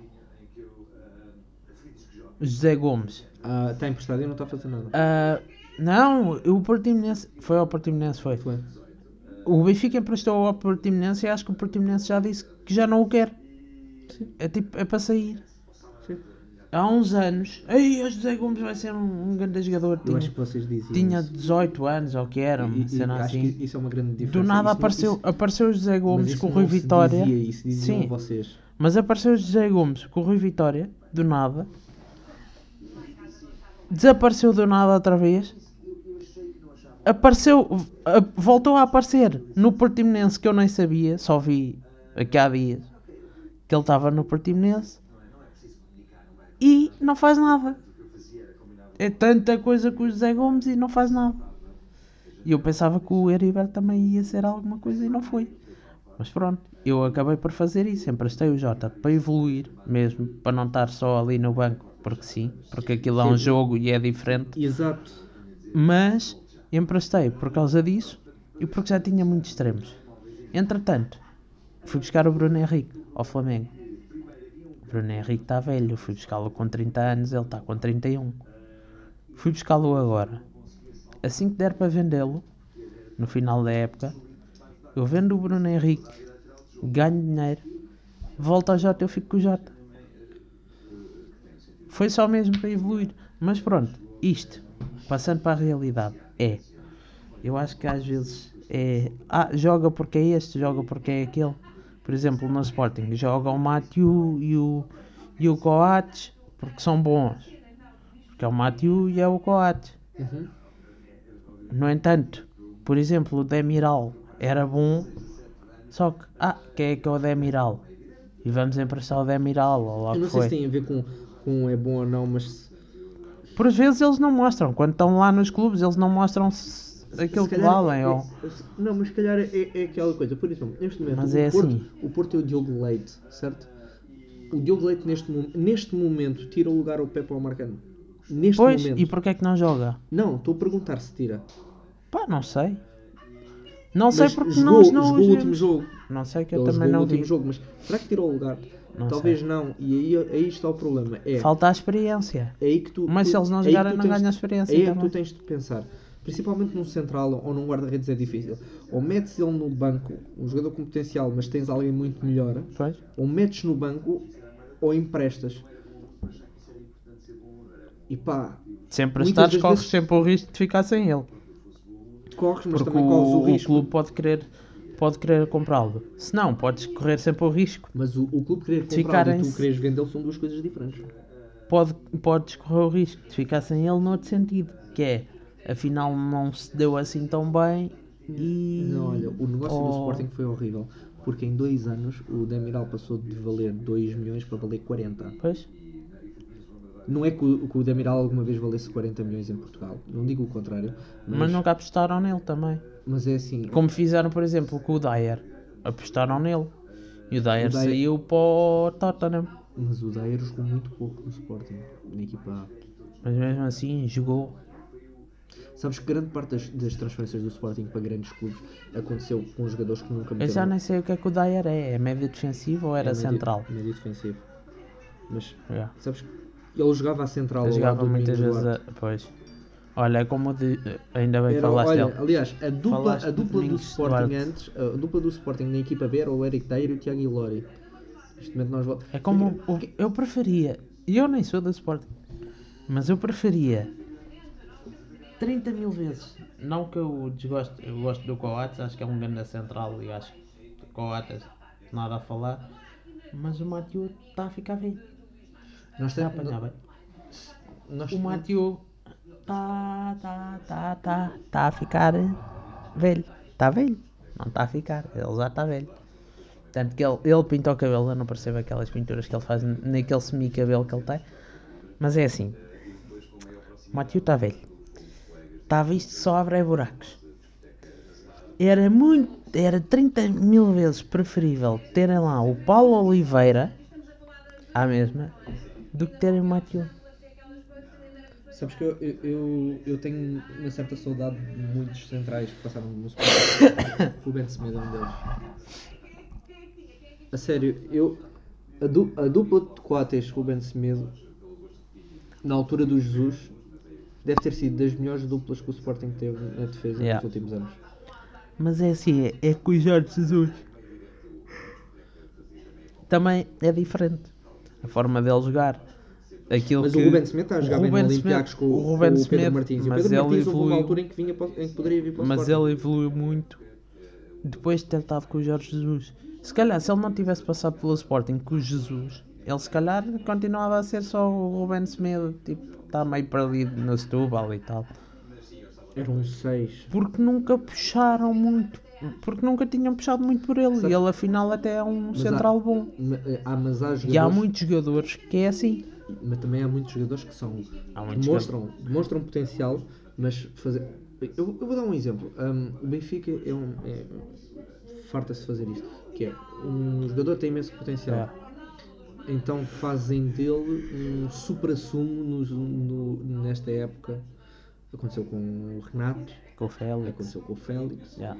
José Gomes. Ah, Está emprestado e não está a fazer nada. Ah, não, o Portimonense. Foi ao Portimonense, foi. Foi. O Benfica emprestou ao Portimonense e acho que o Portimonense já disse que já não o quer. É tipo, é para sair. Sim. Há uns anos. Ei, o José Gomes vai ser um, um grande jogador. Eu Tinha, acho que vocês diziam. tinha isso. 18 anos, ou que era, E- e cena acho assim. que isso é uma grande diferença. Do nada Isso apareceu, isso- apareceu o José mas Gomes com o Rui Vitória. Dizia, isso diziam Sim. vocês. Mas apareceu o José Gomes com o Rui Vitória, do nada. Desapareceu do nada outra vez. Apareceu, voltou a aparecer no Portimonense que eu nem sabia, só vi aqui há dias que ele estava no Portimonense e não faz nada. É tanta coisa com o José Gomes e não faz nada. E eu pensava que o Heriberto também ia ser alguma coisa e não foi. Mas pronto, eu acabei por fazer isso. Emprestei o Jota para evoluir mesmo, para não estar só ali no banco, porque sim, porque aquilo é um Sim. jogo e é diferente. Exato. Mas emprestei por causa disso e porque já tinha muitos extremos. Entretanto, fui buscar o Bruno Henrique ao Flamengo. O Bruno Henrique está velho, fui buscá-lo com 30 anos, ele está com 31. Fui buscá-lo agora. Assim que der para vendê-lo, no final da época, eu vendo o Bruno Henrique, ganho dinheiro, volto ao Jota, eu fico com o Jota. Foi só mesmo para evoluir. Mas pronto, isto, passando para a realidade, é. Eu acho que às vezes é. Ah, joga porque é este, joga porque é aquele. Por exemplo, no Sporting, joga o Matthew e o, e o Coates porque são bons. Porque é o Matthew e é o Coates. Uhum. No entanto, por exemplo, o Demiral era bom, só que, ah, quem é que é o Demiral? E vamos emprestar o Demiral, ou lá Eu não sei foi. se tem a ver com, com é bom ou não, mas Por vezes eles não mostram, quando estão lá nos clubes, eles não mostram aquilo que valem. é- ou... é- não, mas se calhar é, é aquela coisa. Por exemplo, neste momento, Mas o, é Porto, assim. o Porto é o Diogo Leite, certo? O Diogo Leite, neste, neste momento, tira o lugar ao Pepe Marcano. Neste Pois, momento. e porquê é que não joga? Não, estou a perguntar se tira. Pá, não sei. Não sei Mas porque jogou, nós não jogou o último jogo. Não sei que eu Ele também não vi. jogo, mas será que tirou o lugar? Não Talvez sei. não. E aí, aí está o problema. É, Falta a experiência. é aí que tu. Mas tu- se eles não aí que jogarem, não ganham experiência Aí é que também. tu tens de pensar. Principalmente num central ou num guarda-redes é difícil. Ou metes ele no banco, um jogador com potencial, mas tens alguém muito melhor. Pois. Ou metes no banco ou emprestas. E pá, Se Muitas emprestares, das corres vezes- sempre o risco de ficar sem ele. corres, mas Porque também corres o o, o risco. clube pode querer, pode querer comprá-lo. Se não, podes correr sempre o risco. Mas o, o clube querer comprar e tu queres vendê-lo são duas coisas diferentes. Pode, podes correr o risco de ficar sem ele noutro sentido. Que é, afinal não se deu assim tão bem e... Não, olha, o negócio do Oh. Sporting foi horrível. Porque em dois anos o Demiral passou de valer 2 milhões para valer 40. Pois, Não é que o, que o Demiral alguma vez valesse 40 milhões em Portugal. Não digo o contrário. Mas, mas nunca apostaram nele também. Mas é assim. Como fizeram, por exemplo, com o Dyer. Apostaram nele. E o Dyer, O Dyer- saiu para o Tottenham. Mas o Dyer jogou muito pouco no Sporting, na equipa A. Mas mesmo assim, jogou. Sabes que grande parte das, das transferências do Sporting para grandes clubes aconteceu com jogadores que nunca Eu meteram já nem sei o que é que o Dyer é. É médio defensivo ou era é médio- central? Médio defensivo. Mas Yeah. sabes que ele jogava a central Eu ao jogava muitas vezes a... Pois. Olha, é como de, ainda bem Era, falaste olha, dele. aliás, a dupla, a dupla do Sporting Duarte. antes, a dupla do Sporting na equipa B era o Eric Dyer e o Tiago Ilori. Neste momento nós É como o eu preferia. E eu nem sou da Sporting. Mas eu preferia 30 mil vezes. Não que eu desgosto, eu gosto do Coates, acho que é um grande central e acho que Coates nada a falar. Mas o Matheus está a ficar bem. Nós Está a apanhar bem. nós, O Matheus está tá, tá, tá, tá a ficar velho. Está velho. Não está a ficar, ele já está velho. Tanto que ele, ele pinta o cabelo, eu não percebo aquelas pinturas que ele faz naquele semi-cabelo que ele tem. Mas é assim. O Matheus está velho. Está visto que só abre é buracos. Era muito, era 30 mil vezes preferível terem lá o Paulo Oliveira, à mesma, do que terem o Matheus. Sabes que eu, eu, eu, tenho uma certa saudade de muitos centrais que passaram no Sporting. o Ben Semedo é um deles. A sério, eu. A, du, a dupla de Coates com o Ben Semedo, na altura do Jesus, deve ter sido das melhores duplas que o Sporting teve na defesa Yeah. nos últimos anos. Mas é assim, é, é com o Jorge Jesus. Também é diferente. A forma dele jogar. Aquilo Mas que... o Ruben Semedo está a jogar bem no Olympiacos com, com o Ruben o Pedro Semedo, Martins. E o mas Pedro ele Martins houve uma evoluiu- altura em que, vinha para, em que poderia vir para o Mas Sporting. ele evoluiu muito depois de ter estado com o Jorge Jesus. Se calhar, se ele não tivesse passado pelo Sporting com o Jesus, ele se calhar continuava a ser só o Ruben Semedo, tipo, está meio perdido no Setúbal e tal. Era um 6. Porque nunca puxaram muito. Porque nunca tinham puxado muito por ele. Sabe- E ele afinal até é um Mas central há- bom. Eh, Há, mas há jogadores, E há muitos jogadores que é assim. Mas também há muitos jogadores que são muitos demonstram, demonstram potencial, mas fazer. Eu, eu vou dar um exemplo. Um, o Benfica é um. É, farta-se fazer isto. Que é um jogador tem imenso potencial. Então fazem dele um supra-sumo no- nesta época. Aconteceu com o Renato, Com o Félix. aconteceu com o Félix. Yeah.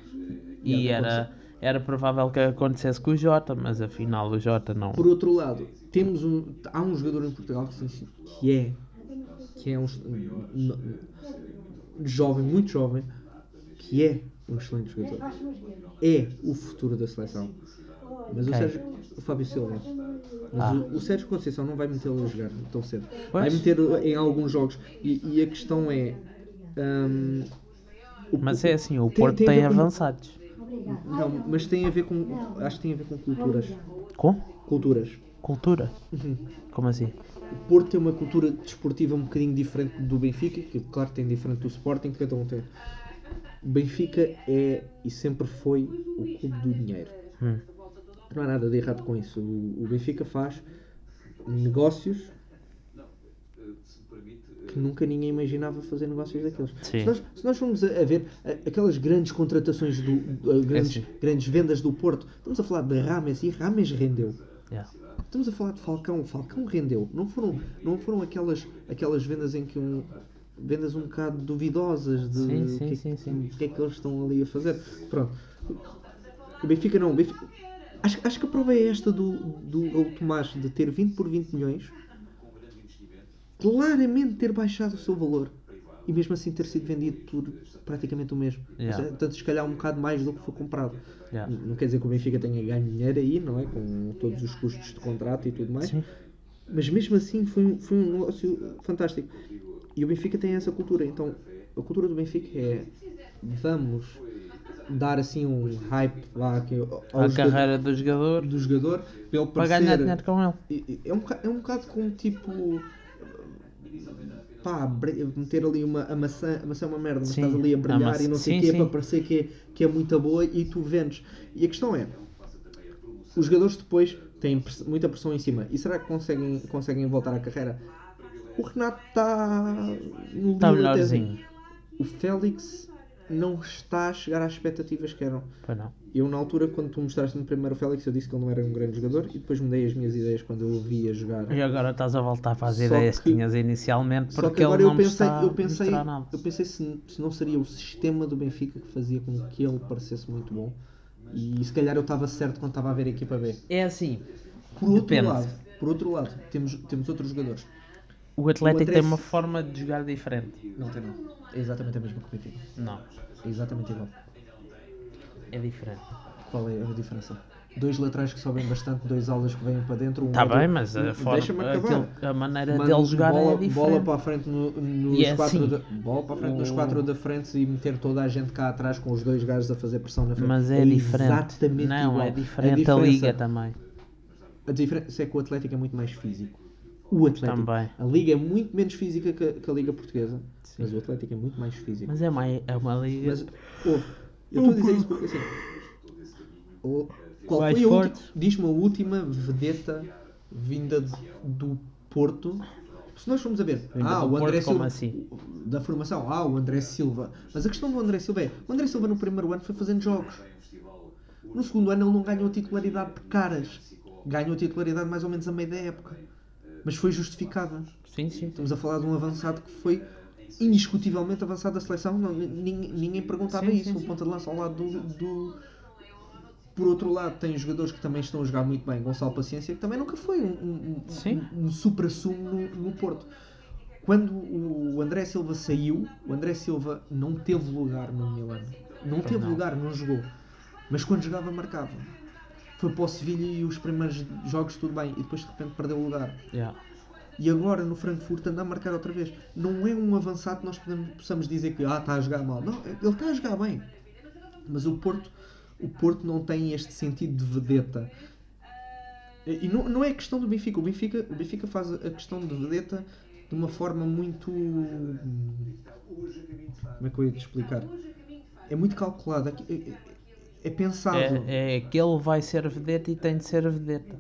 E E era, era provável que acontecesse com o Jota, mas afinal o Jota não. Por outro lado, temos um, há um jogador em Portugal que, é que é um n- jovem, muito jovem, que é um excelente jogador. É o futuro da seleção. Mas o Quem? Sérgio, o Fábio Silva. Mas Ah. o, o Sérgio Conceição não vai metê-lo a jogar tão cedo. Pois. Vai meter em alguns jogos. E, e a questão é. hum, o- Mas é assim, o Porto tem tem, ver com- avançados. Não, mas tem a ver com. Acho que tem a ver com culturas. Com? Culturas. Cultura? Uhum. Como assim? O Porto tem uma cultura desportiva um bocadinho diferente do Benfica, que claro tem diferente do Sporting, que cada um tem. O Benfica é e sempre foi o clube do dinheiro. Hum. Não há nada de errado com isso. O, o Benfica faz negócios que nunca ninguém imaginava fazer negócios daqueles. Sim. Se nós, se nós formos a, a ver a- aquelas grandes contratações, do, do- a grandes, sim. grandes vendas do Porto, estamos a falar de Rames e Rames rendeu. Yeah. Estamos a falar de Falcão, Falcão rendeu. Não foram, não foram aquelas, aquelas vendas em que um. vendas um bocado duvidosas de Sim, o sim, que, é- sim, sim. o que é que eles estão ali a fazer. Pronto. O Benfica não. o Benfica- acho, acho que a prova é esta do, do Raul Tomás de ter 20 por 20 milhões. Claramente ter baixado o seu valor. E mesmo assim ter sido vendido por praticamente o mesmo. Yeah. Tanto se calhar um bocado mais do que foi comprado. Yeah. Não quer dizer que o Benfica tenha ganho dinheiro aí, não é? Com todos os custos de contrato e tudo mais. Sim. Mas mesmo assim foi, um- foi um negócio fantástico. E o Benfica tem essa cultura. Então, a cultura do Benfica é vamos dar assim um hype lá que, jogador- carreira do jogador do jogador para para ganhar dinheiro com ele. É um, é um bocado como tipo. Pá, meter ali uma a maçã, a maçã é uma merda, mas Sim, estás ali a a brilhar maçã- e não sei o quê para parecer que é, que é muito boa e tu vendes. E a questão é: os jogadores depois têm muita pressão em cima. E será que conseguem, conseguem voltar à carreira? O Renato está no tese. melhorzinho. O Félix não está a chegar às expectativas que eram. Pois não. Eu, na altura, quando tu mostraste-me primeiro o Félix, eu disse que ele não era um grande jogador e depois mudei as minhas ideias quando eu o via jogar. E agora estás a voltar para as Só ideias que que- tinhas inicialmente Só porque que agora ele eu não me pensei, está eu pensei, eu pensei se, se não seria o sistema do Benfica que fazia com que ele parecesse muito bom. E se calhar eu estava certo quando estava a ver a equipa B. É assim. Por outro Depende. lado, por outro lado, temos, temos outros jogadores. O Atlético André tem uma forma de jogar diferente. Não tem não. É exatamente a mesma que o Benfica. Não, É exatamente igual. É diferente. Qual é a diferença? Dois laterais que sobem bastante, dois alas que vêm para dentro. Um Está outro- Tá bem, mas a, forma, aquilo- a maneira Manda dele jogar bola, é diferente. bola para a frente no- nos E é quatro assim. da, bola para a frente nos quatro da frente e meter toda a gente cá atrás com os dois gajos a fazer pressão na frente. Mas é, diferente. Exatamente não, igual. é diferente a, diferença- liga também. A diferença é que o Atlético é muito mais físico. O Atlético. Também. A liga é muito menos física que a, que a liga portuguesa, Sim. mas o Atlético é muito mais físico. Mas é, mais, é uma liga. Mas, ouve, eu estou a dizer isso porque assim. o- Qual Mais foi a fortes. última. Diz-me a última vedeta vinda de- do Porto. Se nós formos a ver, Vinda ah, o André Porto, Silva. assim? Da formação, ah, o André Silva. Mas a questão do André Silva é: o André Silva no primeiro ano foi fazendo jogos. No segundo ano ele não ganhou titularidade de caras. Ganhou titularidade mais ou menos a meio da época. Mas foi justificada. Sim, sim. Estamos a falar de um avançado que foi indiscutivelmente avançado da seleção. Não, ninguém, ninguém perguntava Sim, isso. sim, sim. ponta de lança ao lado do, do- Por outro lado, tem jogadores que também estão a jogar muito bem. Gonçalo Paciência, que também nunca foi um, um, um, um, um supra-sumo no, no Porto. Quando o André Silva saiu, o André Silva não teve lugar no Milan. Não teve não. lugar, não jogou. Mas quando jogava, marcava. Foi para o Sevilha e os primeiros jogos tudo bem. E depois de repente perdeu o lugar. Yeah. E agora no Frankfurt anda a marcar outra vez. Não é um avançado que nós possamos dizer que ah, está a jogar mal. Não, ele está a jogar bem. Mas o Porto, o Porto não tem este sentido de vedeta. E não, não é questão do Benfica. O Benfica, o Benfica faz a questão de vedeta de uma forma muito. Como é que eu ia te explicar? É muito calculada. É, é, é pensável. É, é que ele vai ser vedeta e tem de ser vedeta.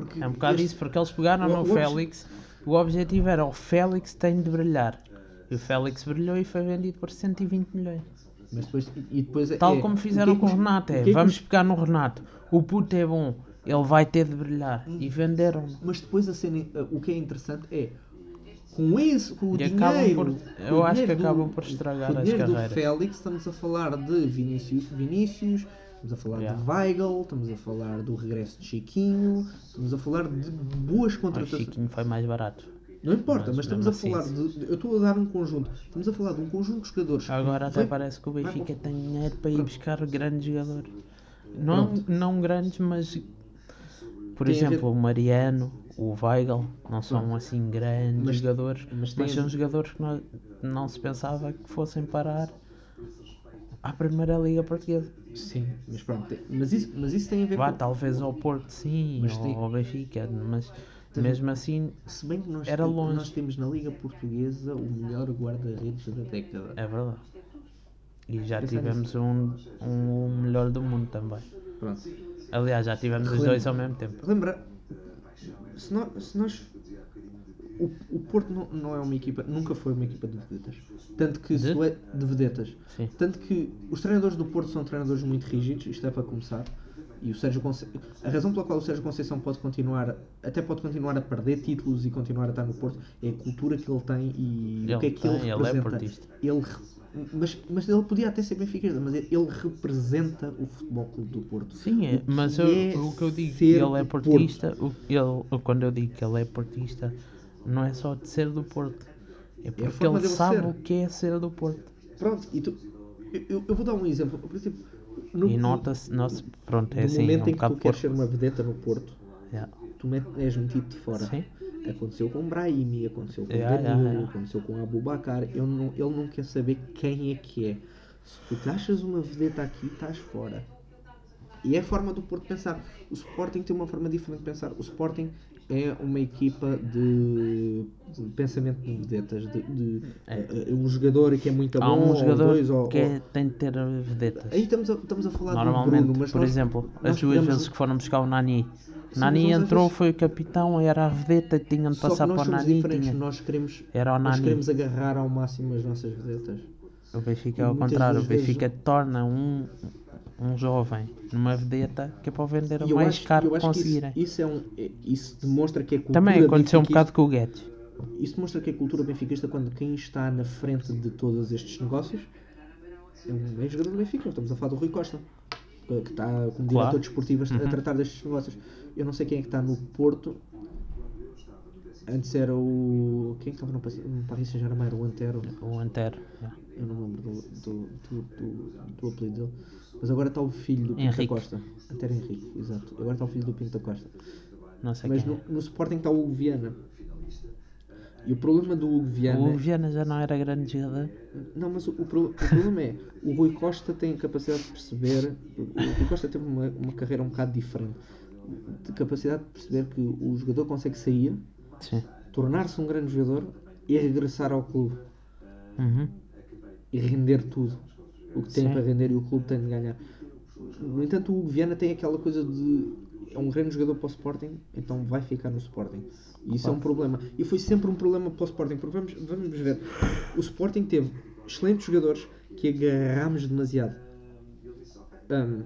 Porque É um bocado este- isso, porque eles pegaram o- no o Félix. O objetivo era o Félix tem de brilhar. E o Félix brilhou e foi vendido por 120 milhões. Mas depois, e depois é- Tal é- como o que fizeram é que com o Renato. É, que é que vamos os- pegar no Renato. O puto é bom. Ele vai ter de brilhar. E venderam. Mas depois a cena, o que é interessante é com esse, com o E dinheiro. por- eu o acho que acabam do- por estragar o as dinheiro do carreiras. Félix, estamos a falar de Vinícius, Vinícius estamos a falar Yeah. de Weigl, estamos a falar do regresso de Chiquinho, estamos a falar de boas O contratações. Chiquinho foi mais barato. Não importa, Mas mas, estamos a falar assim, de. Eu estou a dar um conjunto. Estamos a falar de um conjunto de jogadores. Agora até parece que o Benfica tem dinheiro para ir Pronto. buscar grandes jogadores. Não, não grandes, mas por Tem a ver- exemplo o Mariano, o Weigl, não são Pronto. assim grandes Mas- jogadores, mas mas, são jogadores que não, não se pensava que fossem parar à primeira liga portuguesa. Sim, mas pronto. Mas isso, mas isso tem a ver Vá, com. talvez ao Porto sim, Mas ou tem- ao Benfica, mas Tem- mesmo assim Se bem que nós, Era tem- longe. nós temos na Liga Portuguesa o melhor guarda-redes da década. é verdade. E já Pensar tivemos um, um melhor do mundo também. Pronto. Aliás, já tivemos os Relembra- dois ao mesmo tempo. Lembra, se nós. Se nós o, o Porto não, não é uma equipa, nunca foi uma equipa de vedetas. Tanto que De? é de vedetas. Sim. Tanto que os treinadores do Porto são treinadores muito rígidos, isto é para começar. E o Sérgio Conce... A razão pela qual o Sérgio Conceição pode continuar, até pode continuar a perder títulos e continuar a estar no Porto, é a cultura que ele tem e Ele o que é que tem, ele ele é representa. Ele mas, mas ele podia até ser benfiquista, mas ele representa o Futebol Clube do Porto. Sim, é, O mas eu- é o que eu digo ele é o portista, o, ele, quando eu digo que ele é portista, não é só de ser do Porto. É porque forma ele sabe ser. o que é ser do Porto. Pronto, e tu, eu- eu, vou dar um exemplo. Por exemplo, no, e nota-se, nota pronto, é no assim, momento um em que tu queres ser uma vedeta no Porto, Yeah. tu és metido de fora. Sim. Aconteceu com o Brahimi, aconteceu com o Yeah, Danilo, yeah, yeah. aconteceu com o Abubacar. Ele não, ele não quer saber quem é que é. Se tu te achas uma vedeta aqui, estás fora. E é a forma do Porto pensar. O Sporting tem uma forma diferente de pensar. O Sporting é uma equipa de, de pensamento de vedetas. De, de- É. eh, um jogador que é muito Há bom, um ou jogador dois, ou, que ou- é- tem de ter vedetas. Aí estamos a, estamos a falar Normalmente, Bruno, por nós- exemplo, nós as duas vezes que foram buscar o Nani. Sim, Nani nós entrou, vezes- foi o capitão, era a vedeta, tinham de Só passar nós para o Nani. Tinha. Nós queremos, Era o nós Nani. queremos agarrar ao máximo as nossas vedetas. O Benfica é ao contrário, o das vezes- Benfica torna um, um jovem numa vedeta que é para vender o mais acho, caro que conseguirem. isso, isso, é um, é- isso demonstra que a cultura Também aconteceu um bocado com o Guedes. Isso demonstra que a cultura benfiquista, quando quem está na frente de todos estes negócios, é um ex-jogador do Benfica. Estamos a falar do Rui Costa, que está como diretor Claro. desportivo a- a Uhum. tratar destes negócios. Eu não sei quem é que está no Porto Antes era o. Quem é estava no, Paris- Saint-Germain? Era o Antero. O Antero. yeah. Eu não lembro do, do, do, do, do apelido dele. Mas agora está o filho do Pinto da Costa. Antero Henrique, exato. Agora está o filho do Pinto da Costa. Não sei Mas no, no Sporting está o Hugo Viana. E o problema do Hugo é. Viana. O Viana já não era grande jogador. Não, mas o, o pro- o problema é, o Rui Costa tem a capacidade de perceber, o Rui Costa teve uma, uma carreira um bocado diferente, de capacidade de perceber que o jogador consegue sair, Sim. tornar-se um grande jogador e regressar ao clube Uhum. e render tudo o que tem Sim. para render e o clube tem de ganhar. No entanto, o Viana tem aquela coisa de é um grande jogador para o Sporting, então vai ficar no Sporting. E isso é um problema. E foi sempre um problema para o Sporting, porque vamos, vamos ver, o Sporting teve excelentes jogadores que agarramos demasiado. Ahm,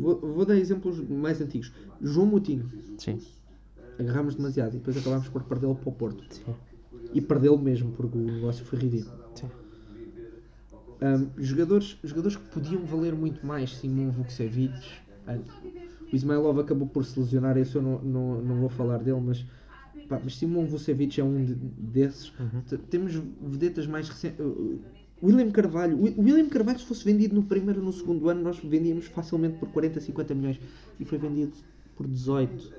vou, vou dar exemplos mais antigos. João Moutinho, Sim. Agarramos demasiado e depois acabámos por perdê-lo para o Porto. Sim. E perdê-lo mesmo, porque o negócio foi ridículo. Sim. Um, jogadores, jogadores que podiam valer muito mais, Simon Vukcevic. o Ismailov acabou por se lesionar, esse eu não, não, não vou falar dele, mas, pá, mas Simon Vukcevic é um de- desses. T- Temos vedetas mais recentes. William Carvalho. O William Carvalho, se fosse vendido no primeiro ou no segundo ano, nós vendíamos facilmente por 40, 50 milhões. E foi vendido por 18,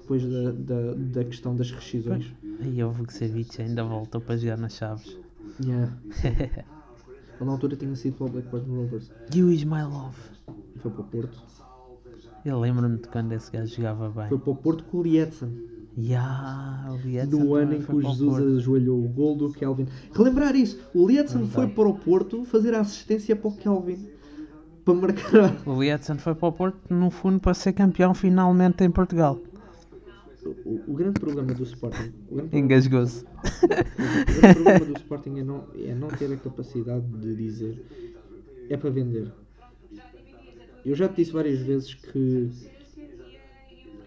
depois da, da, da questão das rescisões. E o Vukcevic ainda voltou para jogar nas chaves. Yeah. Na altura tinha sido para o Blackburn Rovers. e o Ismailov? Foi para o Porto. Eu lembro-me de quando esse gajo jogava bem. Foi para o Porto com o Lietzen. Ya, o No ano em que o Jesus ajoelhou o gol do Kelvin. Relembrar isso, o Lietzen foi para o Porto fazer a assistência para o Kelvin. Para marcar. O Lietzen foi para o Porto, no fundo, para ser campeão finalmente em Portugal. O, o grande problema do Sporting. Engasgou-se. o grande problema do Sporting é não, é não ter a capacidade de dizer é para vender. Eu já te disse várias vezes que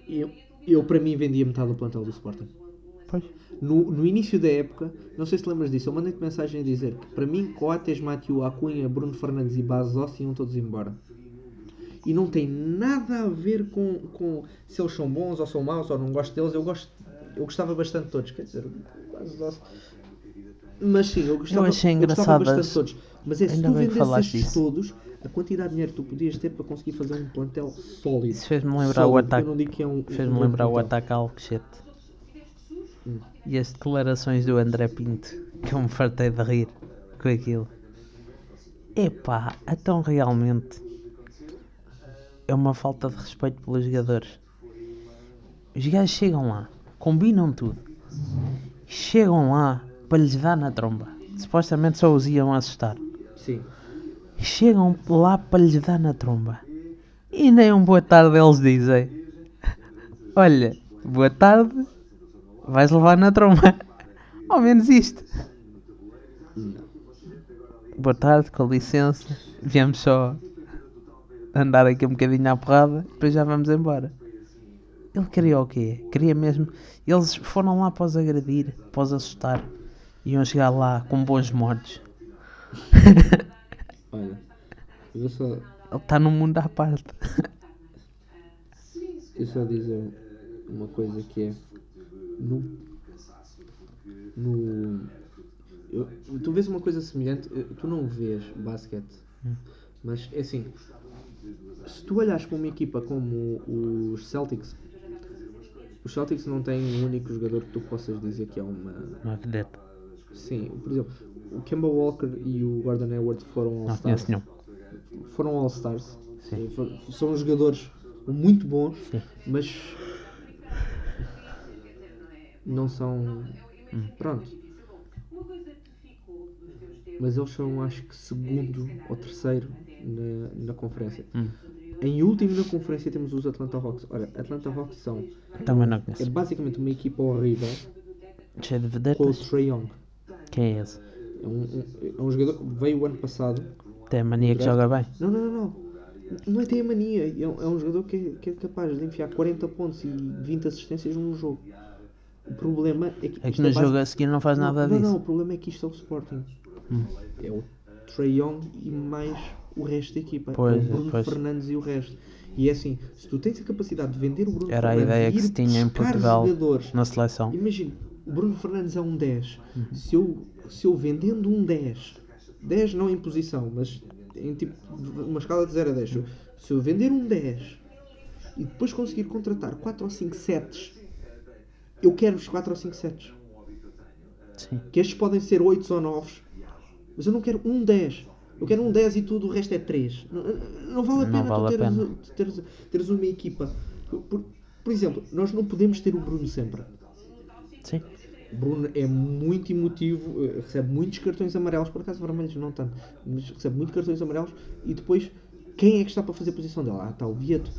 eu, eu para mim vendia metade do plantel do Sporting. Pois. No, no início da época, não sei se lembras disso, eu mandei-te mensagem a dizer que para mim Coates, Mathieu, Acunha, Bruno Fernandes e Bazos iam todos embora. E não tem nada a ver com, com se eles são bons ou são maus ou não gosto deles. Eu, gosto, eu gostava bastante de todos, quer dizer, o. Mas sim, eu gostava, achei eu gostava bastante as- de todos. Mas é se Ainda tu vendesses estes todos, a quantidade de dinheiro que tu podias ter para conseguir fazer um plantel sólido. Isso fez-me lembrar o Sólido, ataque. Eu não digo que é um, Fez-me um lembrar o plantel. ataque a Alcochete. Hum. E as declarações do André Pinto, que eu me fartei de rir com aquilo. Epá, então realmente é uma falta de respeito pelos jogadores. Os gajos chegam lá, combinam tudo, chegam lá para lhes dar na tromba. Supostamente só os iam assustar. Sim. Chegam lá para lhes dar na tromba. E nem um boa tarde eles dizem. Olha, boa tarde, vais levar na tromba. Ao menos isto. Boa tarde, com licença. Viemos só andar aqui um bocadinho à porrada, depois já vamos embora. Ele queria o quê? Queria mesmo. Eles foram lá para os agredir, para os assustar. Iam chegar lá com bons mortos. Olha, eu só, Ele está num mundo à parte. eu só dizer uma coisa que é no, no eu- tu vês uma coisa semelhante, eh, tu não vês basquete, mas é assim, se tu olhas para uma equipa como os Celtics, os Celtics não têm um único jogador que tu possas dizer que é uma. Uma vedeta. Sim, por exemplo, o Kemba Walker e o Gordon Hayward foram Não All-Stars. conheço nenhum. Foram All-Stars. Sim. For- São jogadores muito bons, Sim. mas não são. Hum. Pronto. Mas eles são, acho que, segundo ou terceiro na, na conferência. Hum. Em último na conferência temos os Atlanta Hawks. Ora, Atlanta Hawks são. Também não É conheço. basicamente uma equipa horrível Cheio de com o vedetas. Trae Young. Quem é esse? É um, um- é um jogador que veio o ano passado. Tem a mania que joga bem. Não, não, não, não. Não é ter a mania. É um, é um jogador que é, que é capaz de enfiar 40 pontos e 20 assistências num jogo. O problema é que. É que isto no base- jogo a seguir não faz Não, nada não, disso. Não, o problema é que isto é o Sporting. Hum. É o Trae Young e mais o resto da equipa. Pois, o Bruno pois. Fernandes e o resto. E é assim, se tu tens a capacidade de vender o Bruno Era a Fernandes ideia e que se tinha em Portugal na seleção. Imagina, o Bruno Fernandes é um 10. Uhum. Se, eu, se eu vendendo um 10, 10 não em posição, mas em tipo uma escala de 0 a 10, se eu- se eu vender um 10 e depois conseguir contratar 4 ou 5 sets, eu quero os 4 ou 5 sets. Sim. Que estes podem ser 8 ou 9, mas eu não quero um 10. Eu quero um 10 e tudo, o resto é 3. Não, não vale a pena vale tu teres, pena. teres, teres uma equipa. Por, por exemplo, nós não podemos ter o Bruno sempre. Sim. O Bruno é muito emotivo, eh, recebe muitos cartões amarelos, por acaso vermelhos não tanto, mas recebe muitos cartões amarelos e depois quem é que está para fazer a posição dele? Ah, está o Vieto.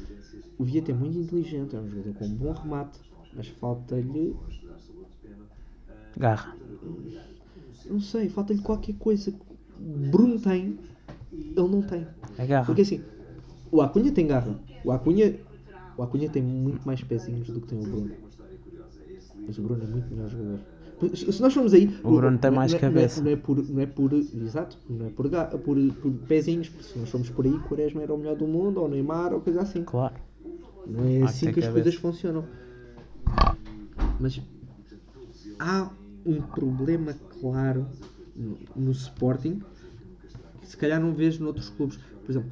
O Vieto é muito inteligente, é um jogador com um bom remate, mas falta-lhe, Garra. Não sei, falta-lhe qualquer coisa que o Bruno tem, ele não tem. É garra. Porque assim, o Acunha tem garra, o Acunha, o Acunha tem muito mais pezinhos do que tem o Bruno. Mas o Bruno é muito melhor jogador. Se nós formos aí. O Bruno tem não é- mais não é- não é- cabeça. Não é, por. Não é por exato. Não é por, por, por pezinhos. Se nós formos por aí, Quaresma era o melhor do mundo, ou Neymar, ou coisa assim. Claro. Não é que assim ter que as cabeça. coisas funcionam. Mas há um problema claro no, no Sporting que se calhar não vês noutros clubes. Por exemplo,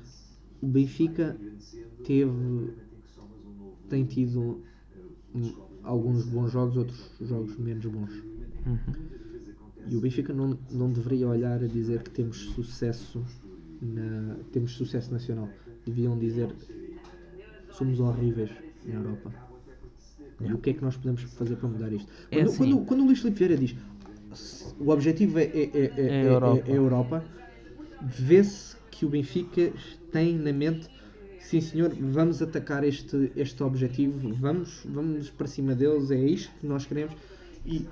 o Benfica teve. tem tido hum, alguns bons jogos, outros jogos menos bons. Uhum. E o Benfica não, não deveria olhar a dizer que temos sucesso na, temos sucesso nacional. Deviam dizer somos horríveis na Europa. E o que é que nós podemos fazer para mudar isto? É Quando, assim. quando, quando o Luís Filipe Vieira diz "Se o objetivo é, é, é, é, É é- Europa." é a Europa, vê-se que o Benfica tem na mente sim senhor, vamos atacar este, este objetivo, vamos, vamos para cima deles, é isto que nós queremos. E,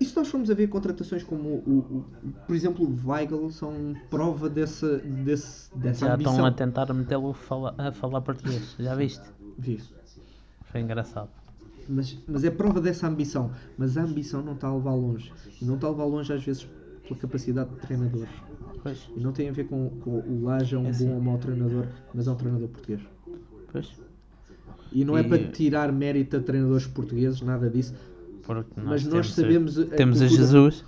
e se nós formos a ver contratações como, o, o- por exemplo, o Weigl, são prova dessa, desse, dessa Já ambição. estão a tentar metê-lo a falar português. Já viste? Vi. Foi engraçado. Mas, mas é prova dessa ambição. Mas a ambição não está a levar longe. E não está a levar longe, às vezes, pela capacidade de treinadores. Pois. E não tem a ver com, com o Laje é um É bom assim. ou mau treinador, mas é um treinador português. Pois. E não é E- para tirar mérito a treinadores portugueses, nada disso. Porque Mas nós sabemos a- a Temos a cultura- Jesus.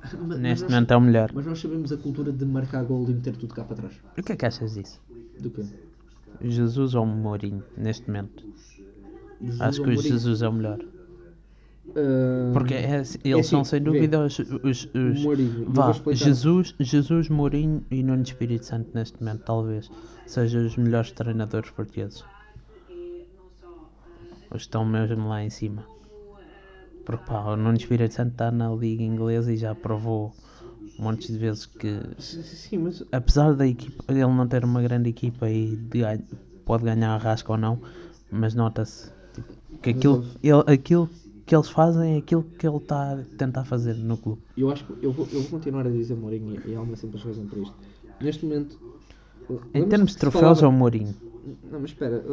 Mas- mas Neste nós- momento é o melhor. Mas nós sabemos a cultura de marcar gol e meter tudo cá para trás. O que é que achas disso? Do que? Jesus ou Mourinho, neste momento? Jesus Acho que o Mourinho? Jesus é o melhor. Ah, Porque é- é eles são assim, sem vê. dúvida os, os, os- Mourinho, vá. Jesus, Jesus, Mourinho e Nuno Espírito Santo neste momento talvez sejam os melhores treinadores portugueses. Os estão mesmo lá em cima. Porque pá, o Nuno Espírito Santo está na liga inglesa e já provou montes de vezes que Sim, mas apesar da equipa, ele não ter uma grande equipa e de pode ganhar a rasca ou não, mas nota-se que aquilo, ele, aquilo que eles fazem é aquilo que ele está a tentar fazer no clube. eu acho que eu vou, eu vou continuar a dizer Mourinho e há uma simples razão para isto. Neste momento. Em termos de troféus falava- ou Mourinho? Não, mas espera.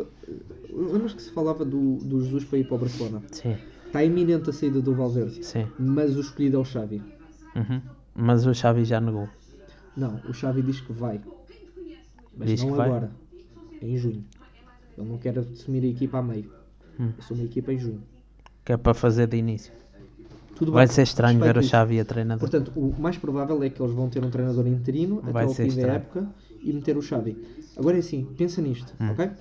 Lembras que se falava do, do Jesus para ir para o Barcelona? Sim, Está iminente a saída do Valverde. sim. Mas o escolhido é o Xavi. Uhum. Mas o Xavi já negou. Não, o Xavi diz que vai. Mas Diz não que vai? agora. Em junho. Ele não quer assumir a equipa a meio. Hum. Assume a equipa em junho. Que é para fazer de início. Tudo Vai bem, ser estranho ver o. Xavi a treinador. Portanto, o mais provável é que eles vão ter um treinador interino Vai até ao fim da época e meter o Xavi. Agora é assim, pensa nisto, Hum. ok?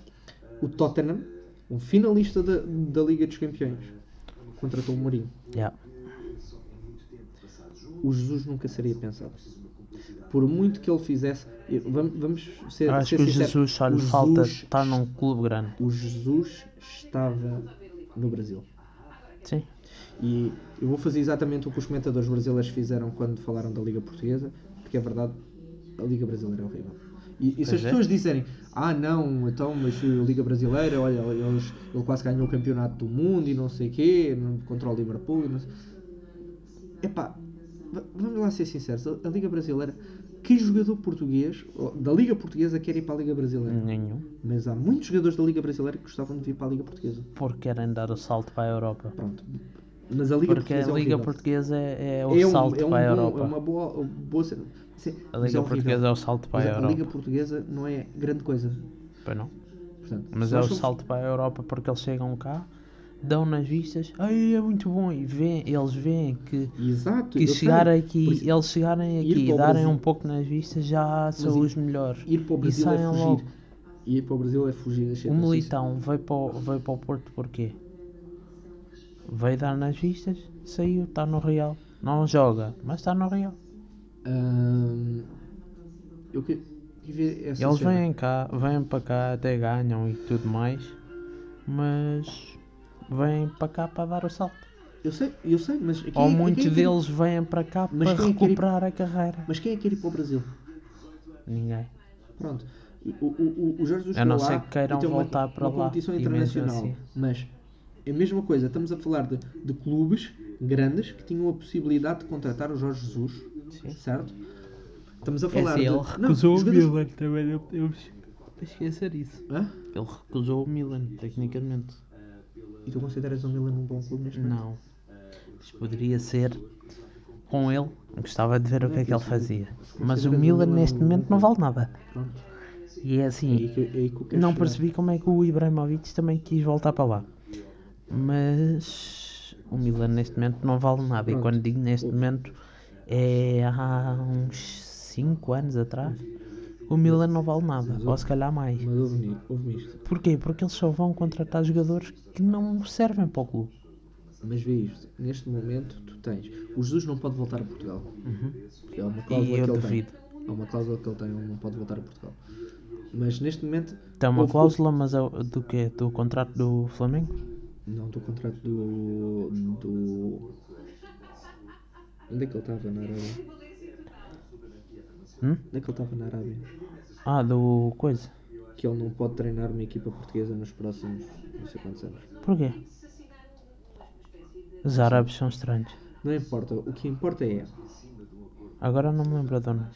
O Tottenham, um finalista da, da Liga dos Campeões, contratou o Mourinho. Yeah. O Jesus nunca seria pensado. Por muito que ele fizesse, vamos, vamos ser, acho ser que o sinceros, Jesus só lhe falta estar num clube grande. O Jesus estava no Brasil. Sim. E eu vou fazer exatamente o que os comentadores brasileiros fizeram quando falaram da Liga Portuguesa, porque é verdade, a Liga Brasileira é horrível. E, e se as é. pessoas disserem, ah não, então, mas a Liga Brasileira, olha, eles, ele quase ganhou o campeonato do mundo e não sei o quê, no- contra o Liverpool. e Não sei... Epá, va- vamos lá ser sinceros, a Liga Brasileira, que jogador português, da Liga Portuguesa quer ir para a Liga Brasileira? Nenhum. Mas há muitos jogadores da Liga Brasileira que gostavam de vir para a Liga Portuguesa. Porque querem dar o salto para a Europa. Pronto. Mas a Liga Porque a Portuguesa é Liga horrível. Portuguesa é, é o é um, salto é um para a bom- Europa. É uma boa, boa cena. Sim, A Liga é horrível. Portuguesa é o salto para a a Europa. Liga Portuguesa não é grande coisa. Pois não. Portanto, Mas é o somos- salto para a Europa porque eles chegam cá, dão nas vistas, ai é muito bom, e vêem, eles veem que, Exato. que sei. chegar Por aqui, isso, eles chegarem aqui e darem Brasil- um pouco nas vistas já são os melhores. Ir para o E Brasil é fugir. logo. Ir para o Brasil é fugir das O. Militão veio para, o- veio para o Porto porquê? Veio dar nas vistas, saiu, está no Real. Não joga, mas está no Real. Eu que- Eles cena. vêm cá, vêm para cá, até ganham e tudo mais, mas vêm para cá para dar o salto. Eu sei, eu sei, mas quem, Ou quem muitos é que- deles vêm para cá Mas para é quer ir- recuperar a carreira. Mas quem é que quer ir para o Brasil? Ninguém. Pronto. O, o, o, o Jorge Jesus A não ser que queiram e uma, voltar para uma lá, competição internacional. assim. Mas é a mesma coisa. Estamos a falar de, de clubes grandes que tinham a possibilidade de contratar o Jorge Jesus. Sim. Certo? Estamos a É falar assim, de... ele Não, recusou o jogadores- Milan também, não podemos esquecer isso. Hã? Ele recusou o Milan, tecnicamente. E tu consideras o Milan um bom clube neste momento? Não. Isto poderia ser com ele. Gostava de ver o que é que ele fazia. Mas o Milan neste momento não vale nada. E é assim, não percebi como é que o Ibrahimovic também quis voltar para lá. Mas o Milan neste momento não vale nada. E quando digo neste momento é há uns 5 anos atrás. O Milan não vale nada, ou se calhar mais. Mas ouve-me ouve isto. Porquê? Porque eles só vão contratar jogadores que não servem para o clube. Mas vê isto. Neste momento tu tens... O Jesus não pode voltar a Portugal. Porque é uma cláusula Uhum. E eu que ele duvido. tem. É uma cláusula que ele tem. Ele não pode voltar a Portugal. Mas neste momento... Tem uma houve- cláusula, mas é do quê? Do contrato do Flamengo? Não, do contrato do. do. Onde é que ele estava na Arábia? Hum? Onde é que ele estava na Arábia? Ah, do coisa. Que ele não pode treinar uma equipa portuguesa nos próximos não sei quantos anos. Porquê? Os árabes são estranhos. Não importa, o que importa é Agora não me lembro do nome.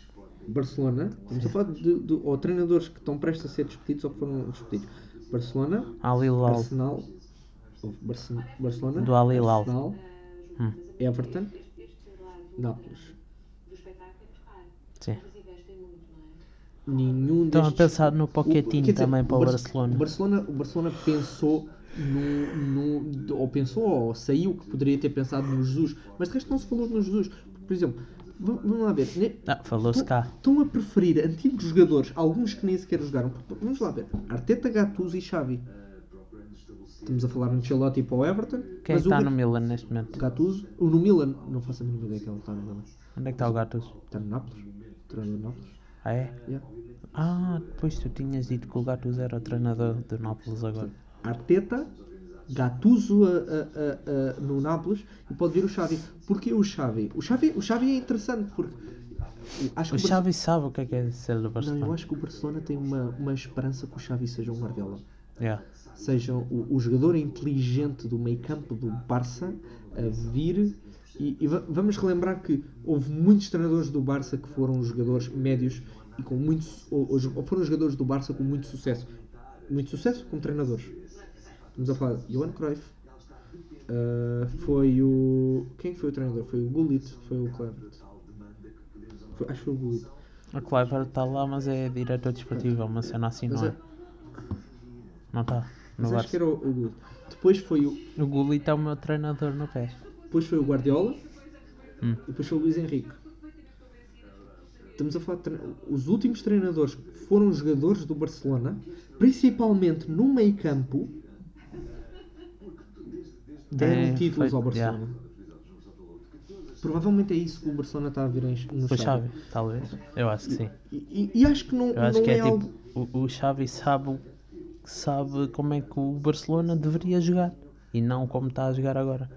Barcelona, estamos a falar de, de- ou treinadores que estão prestes a ser despedidos ou que foram despedidos. Barcelona, Al Hilal. Arsenal, Barce- Barcelona, Do Al Hilal. Arsenal, Hum, Everton, Nápoles. sim. Nenhum Estão a destes- pensar no Pochettino também para o Bar- Barcelona. O Barcelona, o Barcelona pensou no, no- ou pensou ou saiu que poderia ter pensado no Jesus, mas de resto não se falou no Jesus. Por exemplo, vamos, lá ver. ne- Ah, falou-se cá. Estão a preferir antigos jogadores, alguns que nem sequer jogaram. Vamos lá ver. Arteta, Gattuso e Xavi. Estamos a falar no Ancelotti para o Everton. Quem está o no Milan neste momento? Gattuso, o no Milan, não faço a mínima ideia que ele está no Milan. Onde é que está o Gattuso? Está no Nápoles. Treinador do Nápoles. Ah, é? Yeah. Ah, depois tu tinhas dito que o Gattuso era o treinador do Nápoles agora. Arteta, Gattuso a- a- a- a- no Nápoles e pode vir o Xavi. Porquê o Xavi? O Xavi, o Xavi é interessante porque acho O que o Xavi sabe o que é que é ser do Não, eu Barcelona. acho que o Barcelona tem uma, uma esperança que o Xavi seja um Guardiola. Yeah. Seja o, o jogador inteligente do meio campo do Barça a vir e, e va- vamos relembrar que houve muitos treinadores do Barça que foram jogadores médios e com muitos ou, ou foram jogadores do Barça com muito sucesso. Muito sucesso como treinadores. Estamos a falar de Johan Cruyff. ah, foi o. Quem foi o treinador? Foi o Gullit, foi o Clement. Foi- acho que foi o Gullit. O Clever está lá, mas é diretor desportivo, é uma cena assim, Mas não é- é? Não está. Mas acho que era o, o Gullit. Depois foi o, O Gullit é o meu treinador no PES. Depois foi o Guardiola Hum. e depois foi o Luís Henrique. Estamos a falar de os últimos treinadores que foram jogadores do Barcelona, principalmente no meio campo, deram É, títulos foi- ao Barcelona. Provavelmente é isso que o Barcelona está a vir no O Xavi. Xavi, talvez. Eu acho que sim. E, e- e acho que não, Eu acho não que é, é algo... tipo, o, o Xavi sabe, sabe como é que o Barcelona deveria jogar e não como está a jogar agora.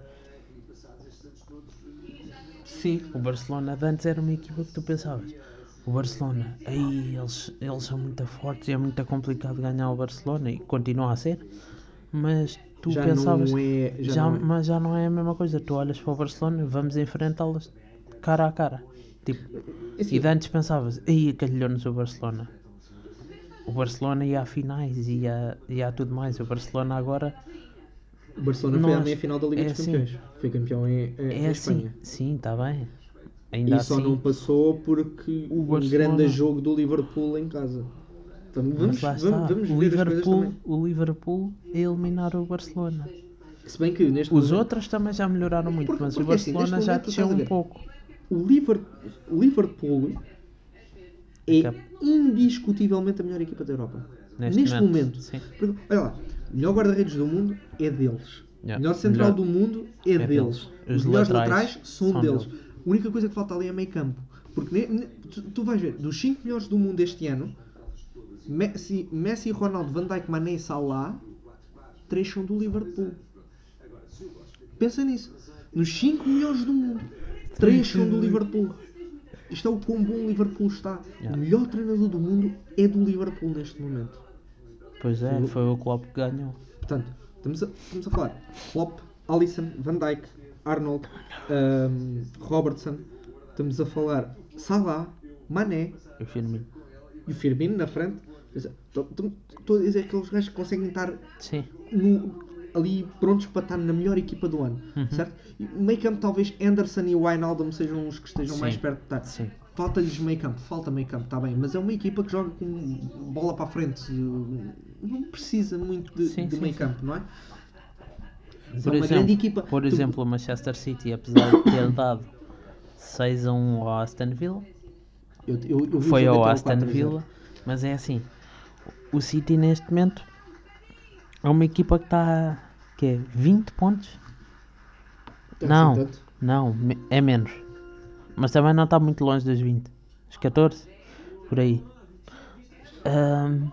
Sim, O Barcelona de antes era uma equipa que tu pensavas. O Barcelona, aí eles, eles são muito fortes e é muito complicado ganhar o Barcelona e continua a ser. Mas tu já pensavas, não é... Já já, não é. mas já não é a mesma coisa. Tu olhas para o Barcelona, vamos enfrentá-los cara a cara. Tipo, assim, e de antes pensavas, aí calhou-nos o Barcelona. O Barcelona ia a finais e ia, ia a tudo mais. O Barcelona agora O Barcelona foi à Nós- meia final da Liga é dos assim. Campeões. Foi campeão em, em, em É assim, Espanha. sim, está bem. Ainda E só assim, não passou porque O um Barcelona- grande jogo do Liverpool em casa. Vamos, mas vamos, lá vamos, vamos o, Liverpool, o Liverpool a eliminar o Barcelona. Se bem que neste Os momento, outros também já melhoraram muito, Porque- mas porque o assim, neste Barcelona já momento tu desceu um pouco. o Liverpool, o Liverpool é indiscutivelmente a melhor equipa da Europa. Neste, Neste momento. momento. Sim. Porque, olha lá, o melhor guarda-redes do mundo é deles. Yeah. O melhor central Melhor- do mundo é, é deles. deles. Os, melhores laterais laterais, são, são deles. deles. A única coisa que falta ali é meio campo. Porque ne- ne- tu, tu vais ver, dos 5 melhores do mundo este ano, Messi, Messi Ronaldo, Van Dijk, Mané e Salah, 3 são do Liverpool. Pensa nisso. Nos 5 melhores do mundo, 3 são do Liverpool. Isto é o quão bom o Liverpool está. Yeah. O melhor treinador do mundo é do Liverpool neste momento. Pois é, foi o Klopp que ganhou. Portanto, estamos a, estamos a falar Klopp, Alisson, Van Dijk, Arnold, ahm, Robertson. Estamos a falar Salah, Mané O Firmino. e o Firmino na frente. Estou a dizer aqueles gajos que conseguem estar Sim. no- ali prontos para estar na melhor equipa do ano, Uhum. certo? E o meio campo talvez Anderson e o Wijnaldum sejam os que estejam Sim. mais perto de estar. Sim. Falta-lhes meio campo, falta meio campo, está bem, mas é uma equipa que joga com bola para a frente, não precisa muito de, Sim, de sim, meio sim. campo, não é? Mas Por é uma exemplo, grande equipa. por Tu- exemplo, o Manchester City, apesar de ter dado 6 a 1 ao Aston Villa, eu, eu, eu foi ao Aston 4 a 0. Villa, mas é assim, o City neste momento é uma equipa que está que é 20 pontos? Não. Não, é menos. Mas também não está muito longe dos 20. Os 14, por aí. Ahm,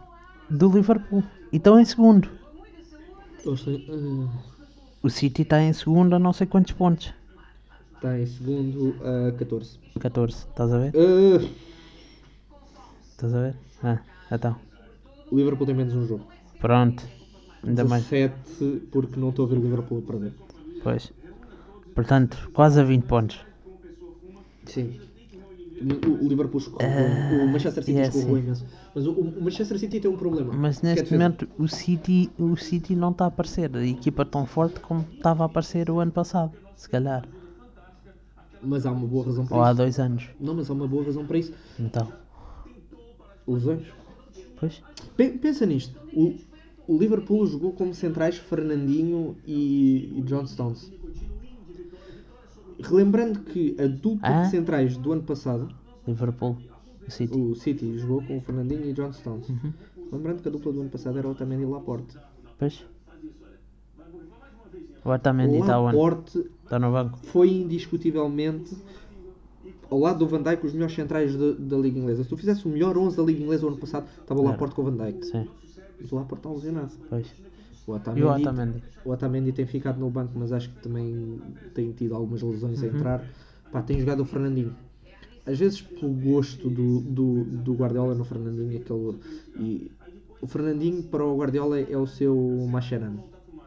do Liverpool. E estão em segundo. Eles têm, ah, O City está em segundo a não sei quantos pontos. Está em segundo a 14. 14, estás a ver? Ah, Estás a ver? Ah, então. o Liverpool tem menos um jogo. Pronto. Ainda mais. 17 porque não estou a ver o Liverpool a perder. Pois. Portanto, quase a 20 pontos. Sim. O, Liverpool escorreu. Ah, o Manchester City escorreu assim. imenso. Mas o, o Manchester City tem um problema. Mas é neste momento o City, o City não está a aparecer. A equipa tão forte como estava a aparecer o ano passado. Se calhar. Mas há uma boa razão para Ou há isso. dois anos. Não, mas há uma boa razão para isso. Então. Lesões. Pois. Pe- Pensa nisto. O, o Liverpool jogou como centrais Fernandinho e, e John Stones. Relembrando que a dupla Ah? de centrais do ano passado, Liverpool. O City. o City jogou com o Fernandinho e John Stones. Uhum. Lembrando que a dupla do ano passado era Otamendi e Laporte. Pois. O Otamendi está onde? Laporte Está no banco. foi indiscutivelmente ao lado do Van Dijk os melhores centrais da, da Liga Inglesa. Se tu fizesse o melhor 11 da Liga Inglesa o ano passado, estava o. Laporte com o Van Dijk. Sim. Mas o Laporte está lesionado. Pois. O E o Otamendi, Otamendi? o Otamendi tem ficado no banco, mas acho que também tem tido algumas lesões a Uhum. entrar. Pá, tem jogado o Fernandinho. Às vezes pelo gosto do, do, do Guardiola no Fernandinho, aquele, e o Fernandinho para o Guardiola é o seu Mascherano.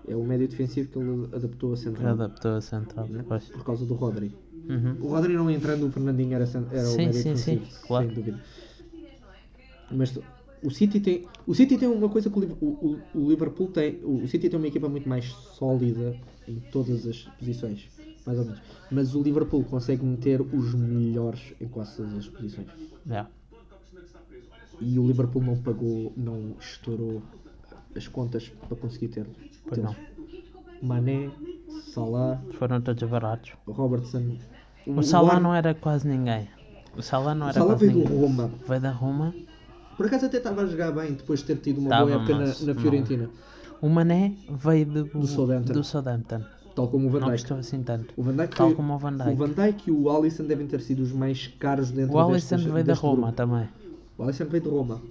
É o médio defensivo que ele adaptou a central. Adaptou a central. né? Pois. Por causa do Rodri. Uhum. O Rodri não entrando, o Fernandinho era, era o Sim, médio sim, sim, defensivo, claro. sem dúvida. Mas o City tem, o City tem uma coisa que o, o, o- o Liverpool tem. O City tem uma equipa muito mais sólida em todas as posições, mais ou menos. Mas o Liverpool consegue meter os melhores em quase todas as posições. Yeah. E o Liverpool não pagou, não estourou as contas para conseguir ter. Pois ter. não. Mané, Salah, Foram todos baratos. Robertson. O Salah Ar- não era quase ninguém. O Salah não o era Salah quase veio ninguém. Roma. Veio da Roma. Por acaso até estava a jogar bem depois de ter tido uma Tava, boa época mas na, na não. Fiorentina. O Mané veio do, Do Southampton. do Southampton. Tal como o Van Não Dijk. gostou assim tanto. O Van Dijk Tal foi- como o Van O Dijk. Van Dijk e o Alisson devem ter sido os mais caros dentro O deste- Alisson veio da Roma grupo. também. O Alisson veio de Roma.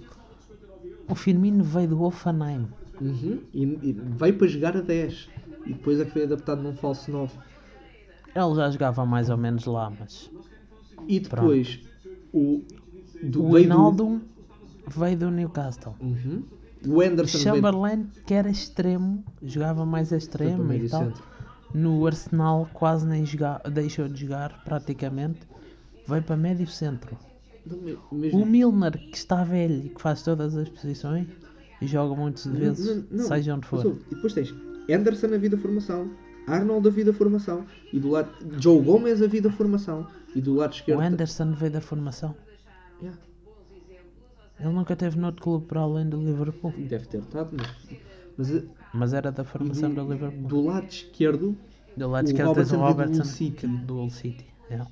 O Firmino veio do Hoffenheim. Uhum. E, e veio para jogar a 10. E depois é que foi adaptado num falso 9. Ele já jogava mais ou menos lá, mas. E depois o. Do, O do- Wijnaldum veio do Newcastle. Uhum. O Anderson veio Chamberlain, que era extremo, jogava mais extremo e tal. centro. No Arsenal quase nem joga, deixou de jogar praticamente. Veio para médio centro. Me- mesmo- O Milner, que está velho e que faz todas as posições, e joga muitas vezes, Não, não, seja onde for. E depois tens Anderson a vida formação, Arnold a vida formação, e do lado Joe Gomez a vida formação, e do lado O esquerdo. Anderson veio da formação. Yeah, Ele nunca teve noutro clube para além do Liverpool. deve ter estado, mas, mas Mas era da formação do Liverpool. do lado esquerdo, Do lado esquerdo tens o Robertson veio do Robertson City. do Hull City. yeah.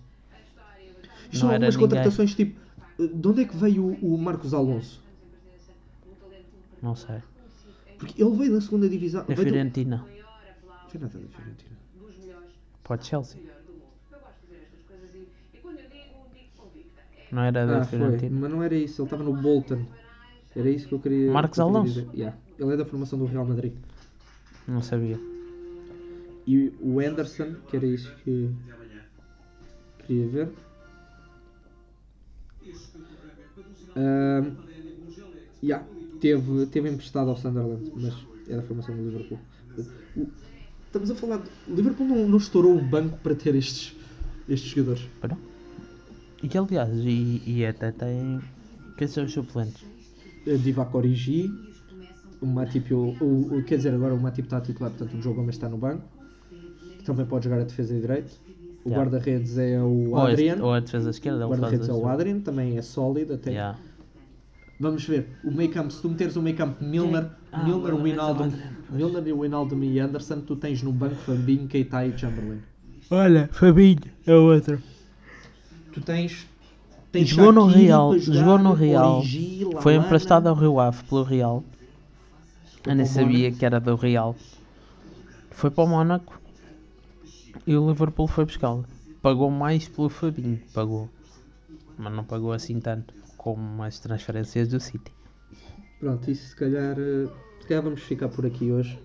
isto Não algumas contratações tipo. De onde é que veio o, o Marcos Alonso? Não sei. Porque ele veio da segunda divisão. Da Fiorentina. Foi nada da Fiorentina. Pode Chelsea. Não era da Ah, foi. Fiorentina. Mas não era isso, ele estava no Bolton. Era isso que eu queria. Marcos que eu queria Alonso? Yeah. Ele é da formação do Real Madrid. Não sabia. E o Anderson, que era isso que queria ver. Ahm, yeah, teve, teve emprestado ao Sunderland, mas é da formação do Liverpool. O- Estamos a falar. De, Liverpool não, não estourou o banco para ter estes, estes jogadores. Perdão? E aliás, e, e até tem. Quem são os suplentes? Eh, Divac Origi, o Matip, o, o, o- quer dizer, agora o Matip está a titular, portanto o jogo Gomes está no banco. Também pode jogar a defesa de direito. O Yeah. guarda-redes é o Ou, este- Adrian. ou a defesa esquerda, O faz guarda-redes é o Adrian, também é sólido até. Yeah. Vamos ver, o meio campo, se tu meteres o meio campo Milner, Ah, Milner, é o Wijnaldum, Adrian. Milner e Wijnaldum e Anderson, tu tens no banco Fabinho, Keita e Chamberlain. Olha, Fabinho é o outro. Tu tens... tens Jogou no Real, jogou no Real. Foi emprestado ao Rio Ave pelo Real. Eu nem sabia que era do Real. Foi para o Mónaco e o Liverpool foi buscá-lo. Pagou mais pelo Fabinho, pagou. Mas não pagou assim tanto como as transferências do City. Pronto, isso se calhar, eh, se calhar vamos ficar por aqui hoje.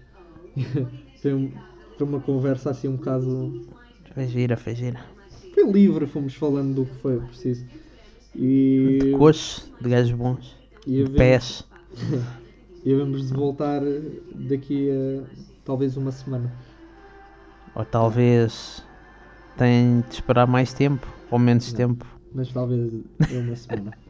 Foi foi uma conversa assim um bocado... Foi gira, foi gira. Foi livre, fomos falando do que foi preciso. E... De coxos, de gajos bons, e de pés. E vamos de voltar daqui a talvez uma semana. Ou talvez tem de esperar mais tempo ou menos Não. tempo. Mas talvez é uma semana.